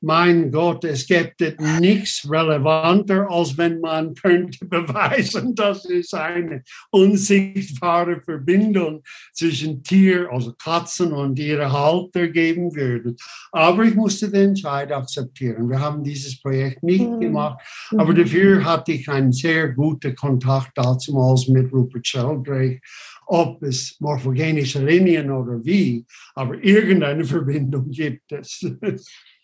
mein Gott, es gibt nichts relevanter, als wenn man könnte beweisen, dass es eine unsichtbare Verbindung zwischen Tier, also Katzen und ihre Halter geben würde. Aber ich musste den Entscheid akzeptieren. Wir haben dieses Projekt nicht mhm. gemacht, aber mhm. dafür hatte ich einen sehr guten Kontakt damals mit Rupert Sheldrake ob es morphogenische Linien oder wie, aber irgendeine Verbindung gibt es.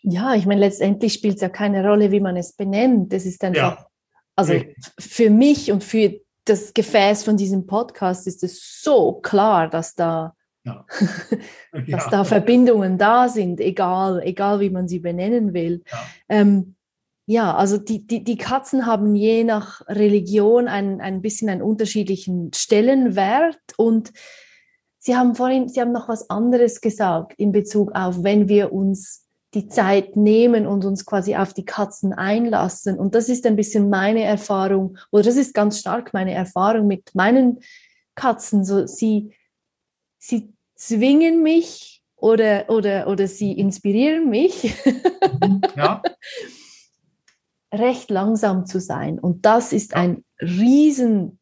Ja, ich meine, letztendlich spielt es ja keine Rolle, wie man es benennt. Das ist einfach, ja. also für mich und für das Gefäß von diesem Podcast ist es so klar, dass da, ja. dass ja. da Verbindungen da sind, egal, egal wie man sie benennen will. Ähm, ja also die, die, die Katzen haben je nach Religion ein, ein bisschen einen unterschiedlichen Stellenwert und Sie haben vorhin, Sie haben noch was anderes gesagt in Bezug auf, wenn wir uns die Zeit nehmen und uns quasi auf die Katzen einlassen. Und das ist ein bisschen meine Erfahrung, oder das ist ganz stark meine Erfahrung mit meinen Katzen. So, sie, sie zwingen mich oder, oder, oder sie inspirieren mich. Ja. recht langsam zu sein. Und das ist ein riesen,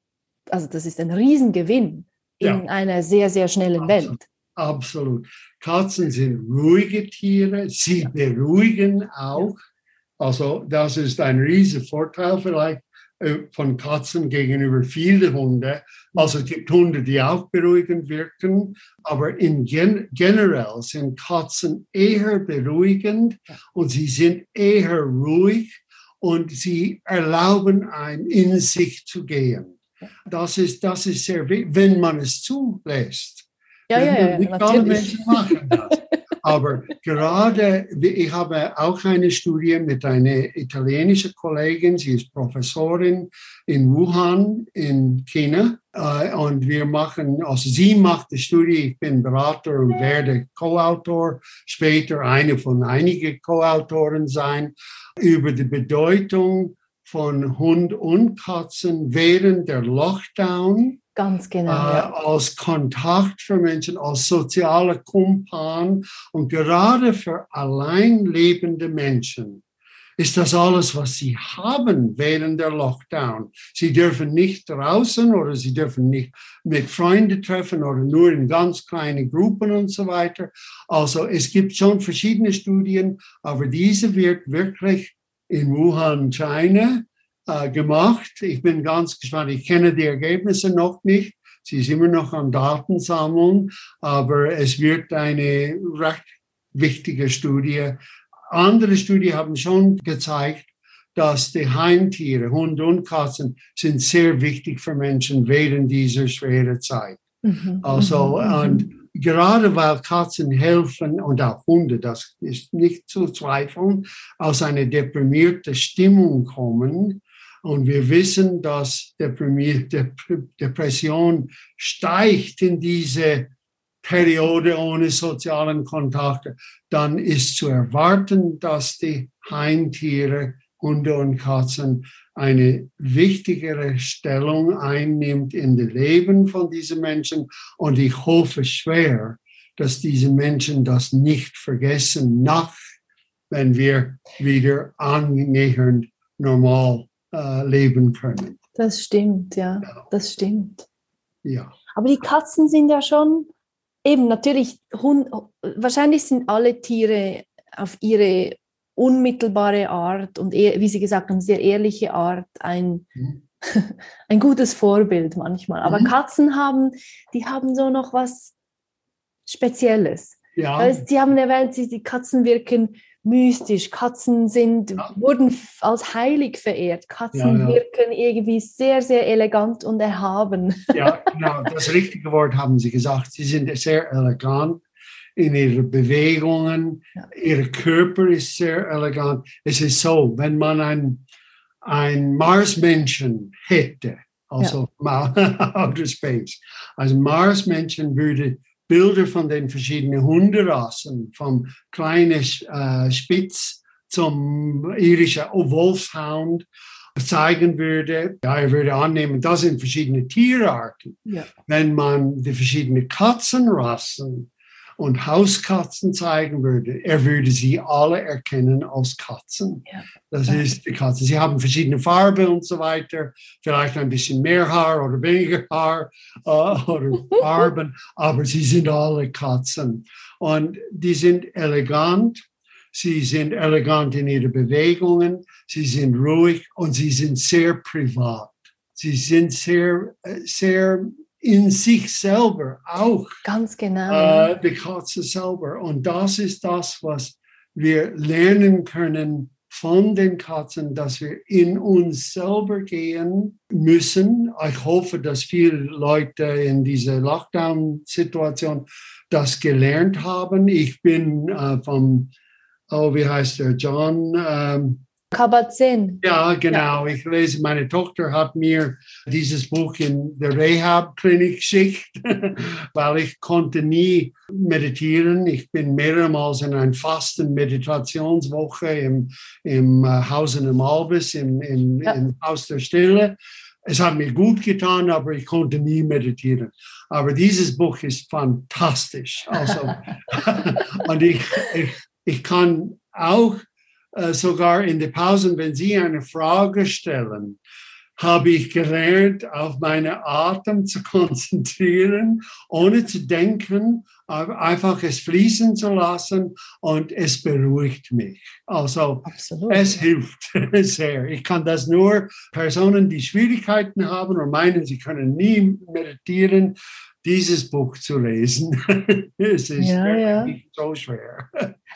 also das ist ein Riesengewinn in Ja. einer sehr, sehr schnellen Absolut. Welt. Absolut. Katzen sind ruhige Tiere, sie beruhigen auch. Also das ist ein riesiger Vorteil vielleicht äh, von Katzen gegenüber vielen Hunden. Also es gibt Hunde, die auch beruhigend wirken, aber in gen generell sind Katzen eher beruhigend und sie sind eher ruhig und sie erlauben ein in sich zu gehen. Das ist, das ist sehr wichtig, wenn man es zulässt. Ja, ja, ja, Nicht alle natürlich. Menschen machen das. Aber gerade, ich habe auch eine Studie mit einer italienischen Kollegin, sie ist Professorin in Wuhan in China. Äh, Und wir machen, also sie macht die Studie, ich bin Berater und werde Co-Autor, später eine von einigen Co-Autoren sein, über die Bedeutung von Hund und Katzen während der Lockdown Ganz genau. äh, als Kontakt für Menschen, als soziale Kumpan und gerade für allein lebende Menschen ist das alles, was sie haben während der Lockdown. Sie dürfen nicht draußen oder sie dürfen nicht mit Freunden treffen oder nur in ganz kleine Gruppen und so weiter. Also es gibt schon verschiedene Studien, aber diese wird wirklich in Wuhan, China, äh, gemacht. Ich bin ganz gespannt. Ich kenne die Ergebnisse noch nicht. Sie ist immer noch am Datensammeln, aber es wird eine recht wichtige Studie. Andere Studien haben schon gezeigt, dass die Heimtiere, Hunde und Katzen, sind sehr wichtig für Menschen während dieser schweren Zeit. Mhm, Also, mhm, mhm. und gerade weil Katzen helfen und auch Hunde, das ist nicht zu zweifeln, aus einer deprimierten Stimmung kommen. Und wir wissen, dass Depression steigt in diese Periode ohne sozialen Kontakte. Dann ist zu erwarten, dass die Heimtiere, Hunde und Katzen eine wichtigere Stellung einnimmt in dem Leben von diesen Menschen. Und ich hoffe schwer, dass diese Menschen das nicht vergessen, nach, wenn wir wieder annähernd normal äh, leben können. Das stimmt, ja, das stimmt. Ja, Aber die Katzen sind ja schon eben natürlich, Hund, wahrscheinlich sind alle Tiere auf ihre unmittelbare Art und wie Sie gesagt haben, sehr ehrliche Art ein, Mhm. ein gutes Vorbild manchmal. Aber Mhm. Katzen haben, die haben so noch was Spezielles. ja, Sie haben erwähnt, Sie- die Katzen wirken mystisch. Katzen sind, Ja. wurden als heilig verehrt. Katzen Ja, ja. wirken irgendwie sehr, sehr elegant und erhaben. ja, genau, das richtige Wort haben Sie gesagt. Sie sind sehr elegant in ihren Bewegungen. Ja. Ihr Körper ist sehr elegant. Es ist so, wenn man ein, ein Marsmenschen hätte, also mal Outer Space, also Marsmenschen würde Bilder von den verschiedenen Hunderassen, vom kleinen äh, Spitz zum irischen Wolfshound, zeigen würde, ja, er würde annehmen, das sind verschiedene Tierarten. Ja. Wenn man die verschiedenen Katzenrassen und Hauskatzen zeigen würde, er würde sie alle erkennen als Katzen. Ja. Das ist die Katze. Sie haben verschiedene Farben und so weiter, vielleicht ein bisschen mehr Haar oder weniger Haar äh, oder Farben, aber sie sind alle Katzen. Und die sind elegant, sie sind elegant in ihren Bewegungen, sie sind ruhig und sie sind sehr privat. Sie sind sehr, äh, sehr in sich selber auch Ganz genau. äh, die Katze selber. Und das ist das, was wir lernen können von den Katzen, dass wir in uns selber gehen müssen. Ich hoffe, dass viele Leute in dieser Lockdown-Situation das gelernt haben. Ich bin äh, vom, oh, wie heißt der, John? Ähm, Kabat-Zinn. ja, genau. Ich lese, meine Tochter hat mir dieses Buch in der Rehab-Klinik geschickt, weil ich konnte nie meditieren. Ich bin mehrmals in einer Fasten-Meditationswoche im, im äh, Haus in Albis, im, im, Ja. im Haus der Stille. Es hat mir gut getan, aber ich konnte nie meditieren. Aber dieses Buch ist fantastisch. Also, und ich, ich, ich kann auch äh, sogar in den Pausen, wenn Sie eine Frage stellen, habe ich gelernt, auf meine Atem zu konzentrieren, ohne zu denken, einfach es fließen zu lassen und es beruhigt mich. Also Absolut. es hilft sehr. Ich kann das nur Personen, die Schwierigkeiten haben und meinen, sie können nie meditieren, dieses Buch zu lesen. es ist ja, ja. nicht so schwer.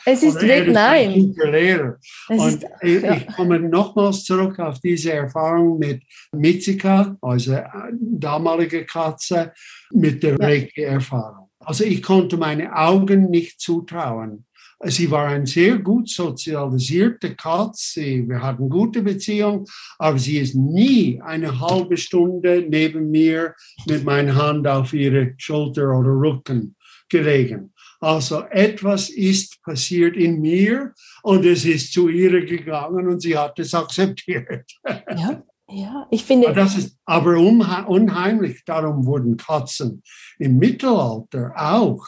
Es ist wirklich, nein. Lehrer. Es und ist, ich, ja. ich, komme nochmals zurück auf diese Erfahrung mit Mitzika, also äh, damalige Katze, mit der ja. Reiki-Erfahrung. Also ich konnte meine Augen nicht zutrauen. Sie war ein sehr gut sozialisierte Katze. Wir hatten gute Beziehung, aber sie ist nie eine halbe Stunde neben mir mit meiner Hand auf ihre Schulter oder Rücken gelegen. Also etwas ist passiert in mir und es ist zu ihr gegangen und sie hat es akzeptiert. Ja. Ja, ich finde. Das ist aber unheimlich. Darum wurden Katzen im Mittelalter auch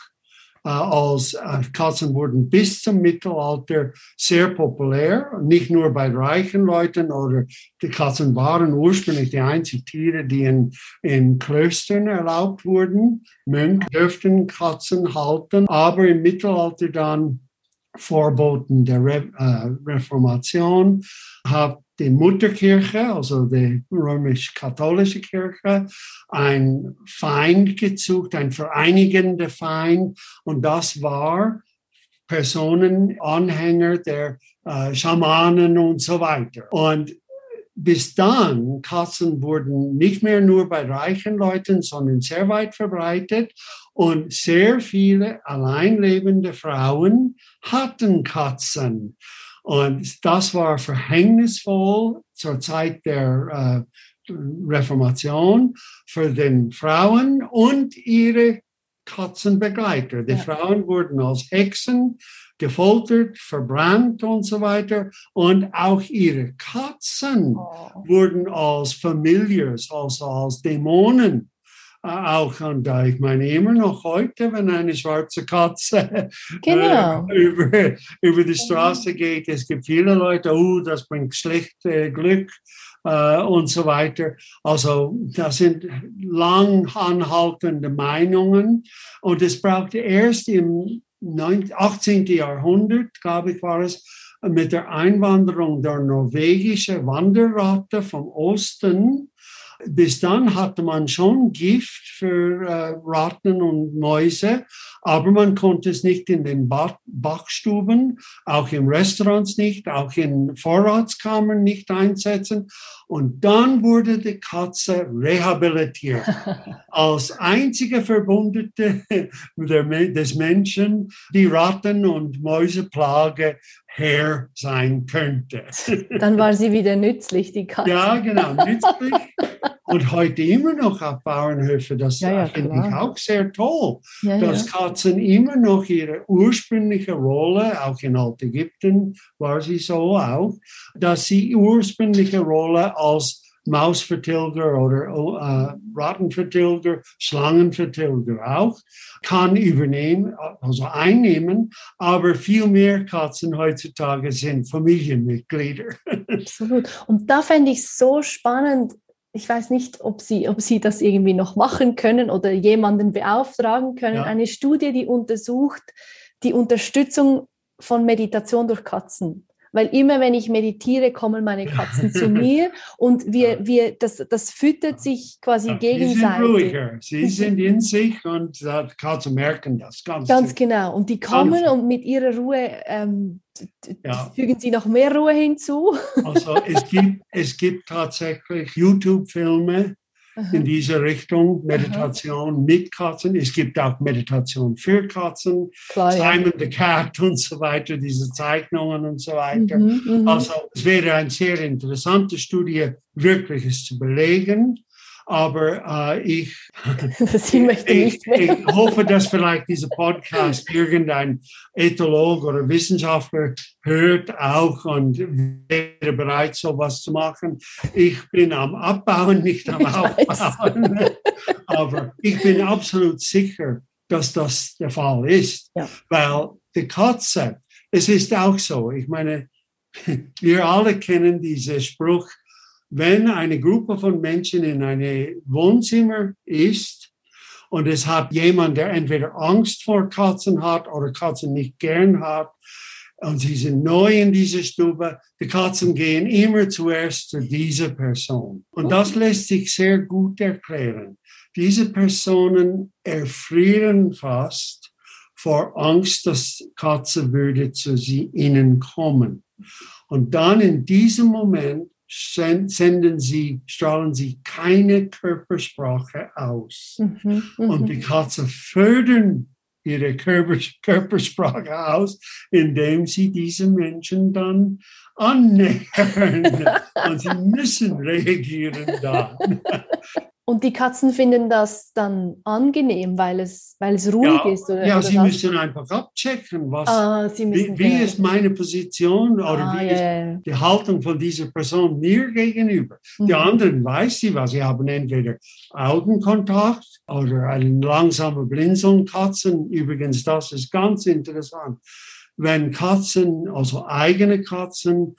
äh, als äh, Katzen wurden bis zum Mittelalter sehr populär, nicht nur bei reichen Leuten oder die Katzen waren ursprünglich die einzigen Tiere, die in, in Klöstern erlaubt wurden. Mönche dürften Katzen halten, aber im Mittelalter dann Vorboten der Re äh, Reformation hat die Mutterkirche, also die römisch-katholische Kirche, ein Feind gesucht, ein vereinigender Feind. Und das war Personen, Anhänger der äh, Schamanen und so weiter. Und bis dann, Katzen wurden nicht mehr nur bei reichen Leuten, sondern sehr weit verbreitet. Und sehr viele alleinlebende Frauen hatten Katzen. Und das war verhängnisvoll zur Zeit der äh, Reformation für den Frauen und ihre Katzenbegleiter. Die ja. Frauen wurden als Hexen gefoltert, verbrannt und so weiter. Und auch ihre Katzen oh. wurden als Familiars, also als Dämonen auch und da ich meine immer noch heute, wenn eine schwarze Katze äh, genau. äh, über, über die Straße geht, es gibt viele Leute, oh, das bringt schlecht äh, Glück äh, und so weiter. Also das sind lang anhaltende Meinungen und es brauchte erst im 18. Jahrhundert, glaube ich, war es, mit der Einwanderung der norwegischen Wanderratte vom Osten bis dann hatte man schon Gift für äh, Ratten und Mäuse, aber man konnte es nicht in den ba Backstuben, auch in Restaurants nicht, auch in Vorratskammern nicht einsetzen. Und dann wurde die Katze rehabilitiert als einzige Verbundete des Menschen, die Ratten- und Mäuseplage Herr sein könnte. Dann war sie wieder nützlich, die Katze. Ja, genau, nützlich. Und heute immer noch auf Bauernhöfen, das ja, ja, finde ich auch sehr toll, ja, dass Katzen immer noch ihre ursprüngliche Rolle, auch in Altägypten war sie so auch, dass sie ursprüngliche Rolle als Mausvertilger oder äh, Rattenvertilger, Schlangenvertilger auch, kann übernehmen, also einnehmen, aber viel mehr Katzen heutzutage sind Familienmitglieder. Absolut. Und da fände ich so spannend, ich weiß nicht, ob Sie, ob Sie das irgendwie noch machen können oder jemanden beauftragen können, ja. eine Studie, die untersucht die Unterstützung von Meditation durch Katzen weil immer wenn ich meditiere, kommen meine Katzen zu mir und wir, wir, das, das füttert sich quasi ja, gegenseitig. Sie sind ruhiger, sie sind in sich und die Katzen merken das. Ganz, ganz genau. Und die kommen und mit ihrer Ruhe ähm, ja. fügen sie noch mehr Ruhe hinzu. Also es gibt, es gibt tatsächlich YouTube-Filme, in diese Richtung, Meditation Aha. mit Katzen. Es gibt auch Meditation für Katzen, Klar, Simon ja. the Cat und so weiter, diese Zeichnungen und so weiter. Mhm, mhm. also es wäre eine sehr interessante Studie, wirklich es zu belegen. Aber äh, ich, mehr. ich hoffe, dass vielleicht dieser Podcast irgendein Ethologe oder Wissenschaftler hört auch und wäre bereit, sowas zu machen. Ich bin am Abbauen, nicht am Aufbauen. Aber ich bin absolut sicher, dass das der Fall ist. Ja. Weil die Katze, es ist auch so, ich meine, wir alle kennen diesen Spruch, wenn eine Gruppe von Menschen in einem Wohnzimmer ist und es hat jemand, der entweder Angst vor Katzen hat oder Katzen nicht gern hat, und sie sind neu in dieser Stube. Die Katzen gehen immer zuerst zu dieser Person. Und das lässt sich sehr gut erklären. Diese Personen erfrieren fast vor Angst, dass Katze würde zu sie ihnen kommen. Und dann in diesem Moment senden sie, strahlen sie keine Körpersprache aus. Mhm, und die Katze fördern ihre Körpersprache aus, indem sie diese Menschen dann annähern. und sie müssen reagieren dann. Und die Katzen finden das dann angenehm, weil es, weil es ruhig ja, ist? Oder, ja, oder sie was? müssen einfach abchecken, was, ah, wie, wie ist meine Position oder ah, wie yeah. ist die Haltung von dieser Person mir gegenüber. Mhm. Die anderen weiß sie was. Sie haben entweder Augenkontakt oder ein langsamer Blinzeln. Katzen, übrigens, das ist ganz interessant. Wenn Katzen, also eigene Katzen,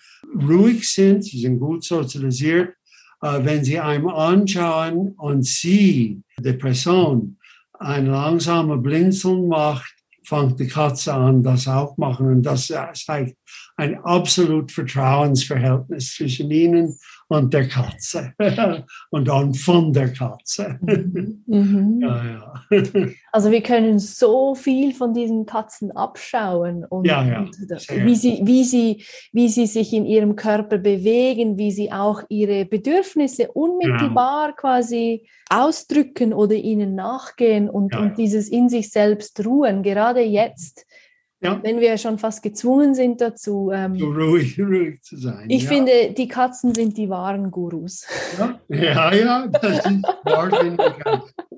ruhig sind, sie sind gut sozialisiert, wenn Sie einem anschauen und Sie, die Person, ein langsamer Blinzeln macht, fängt die Katze an, das auch machen. Und das zeigt ein absolut Vertrauensverhältnis zwischen Ihnen und der Katze und dann von der Katze. Mhm. mhm. Ja, ja. Also wir können so viel von diesen Katzen abschauen und, ja, ja. und wie, sie, wie, sie, wie sie sich in ihrem Körper bewegen, wie sie auch ihre Bedürfnisse unmittelbar ja. quasi ausdrücken oder ihnen nachgehen und, und dieses in sich selbst ruhen. Gerade jetzt ja. Wenn wir schon fast gezwungen sind dazu. Ähm, so ruhig, ruhig zu sein. Ich ja. finde, die Katzen sind die wahren Gurus. Ja, ja, ja das ist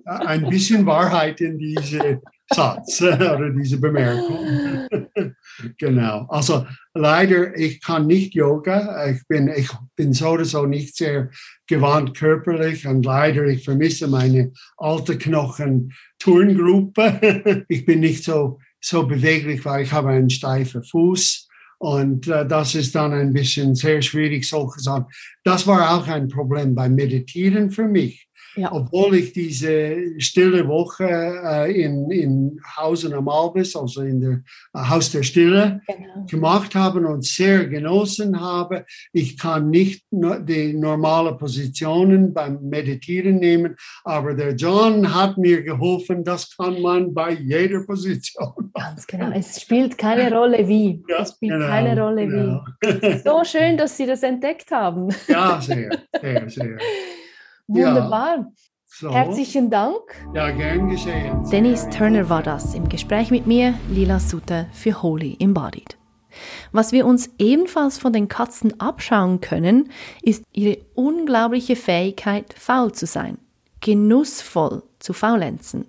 ein bisschen Wahrheit in diese Satz oder diese Bemerkung. genau. Also leider, ich kann nicht Yoga. Ich bin, ich bin so oder so nicht sehr gewandt körperlich und leider, ich vermisse meine alte Knochen-Turngruppe. ich bin nicht so so beweglich, weil ich habe einen steifen Fuß. Und äh, das ist dann ein bisschen sehr schwierig, solche Sachen. Das war auch ein Problem beim Meditieren für mich. Ja. Obwohl ich diese stille Woche äh, in, in Hausen am Albis, also in der äh, Haus der Stille, genau. gemacht habe und sehr genossen habe. Ich kann nicht no, die normale Positionen beim Meditieren nehmen, aber der John hat mir geholfen, das kann man bei jeder Position. Ganz genau. Es spielt keine Rolle wie. Ja, es spielt genau, keine Rolle genau. wie. So schön, dass Sie das entdeckt haben. Ja, sehr, sehr, sehr. Wunderbar. Ja. So. Herzlichen Dank. Ja, gern geschehen. Dennis Turner war das im Gespräch mit mir, Lila Sutter für Holy Embodied. Was wir uns ebenfalls von den Katzen abschauen können, ist ihre unglaubliche Fähigkeit, faul zu sein, genussvoll zu faulenzen.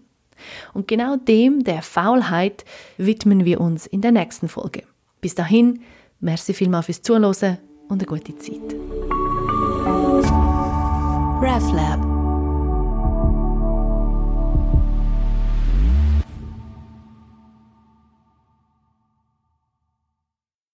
Und genau dem, der Faulheit, widmen wir uns in der nächsten Folge. Bis dahin, merci vielmals fürs Zuhören und eine gute Zeit. RefLab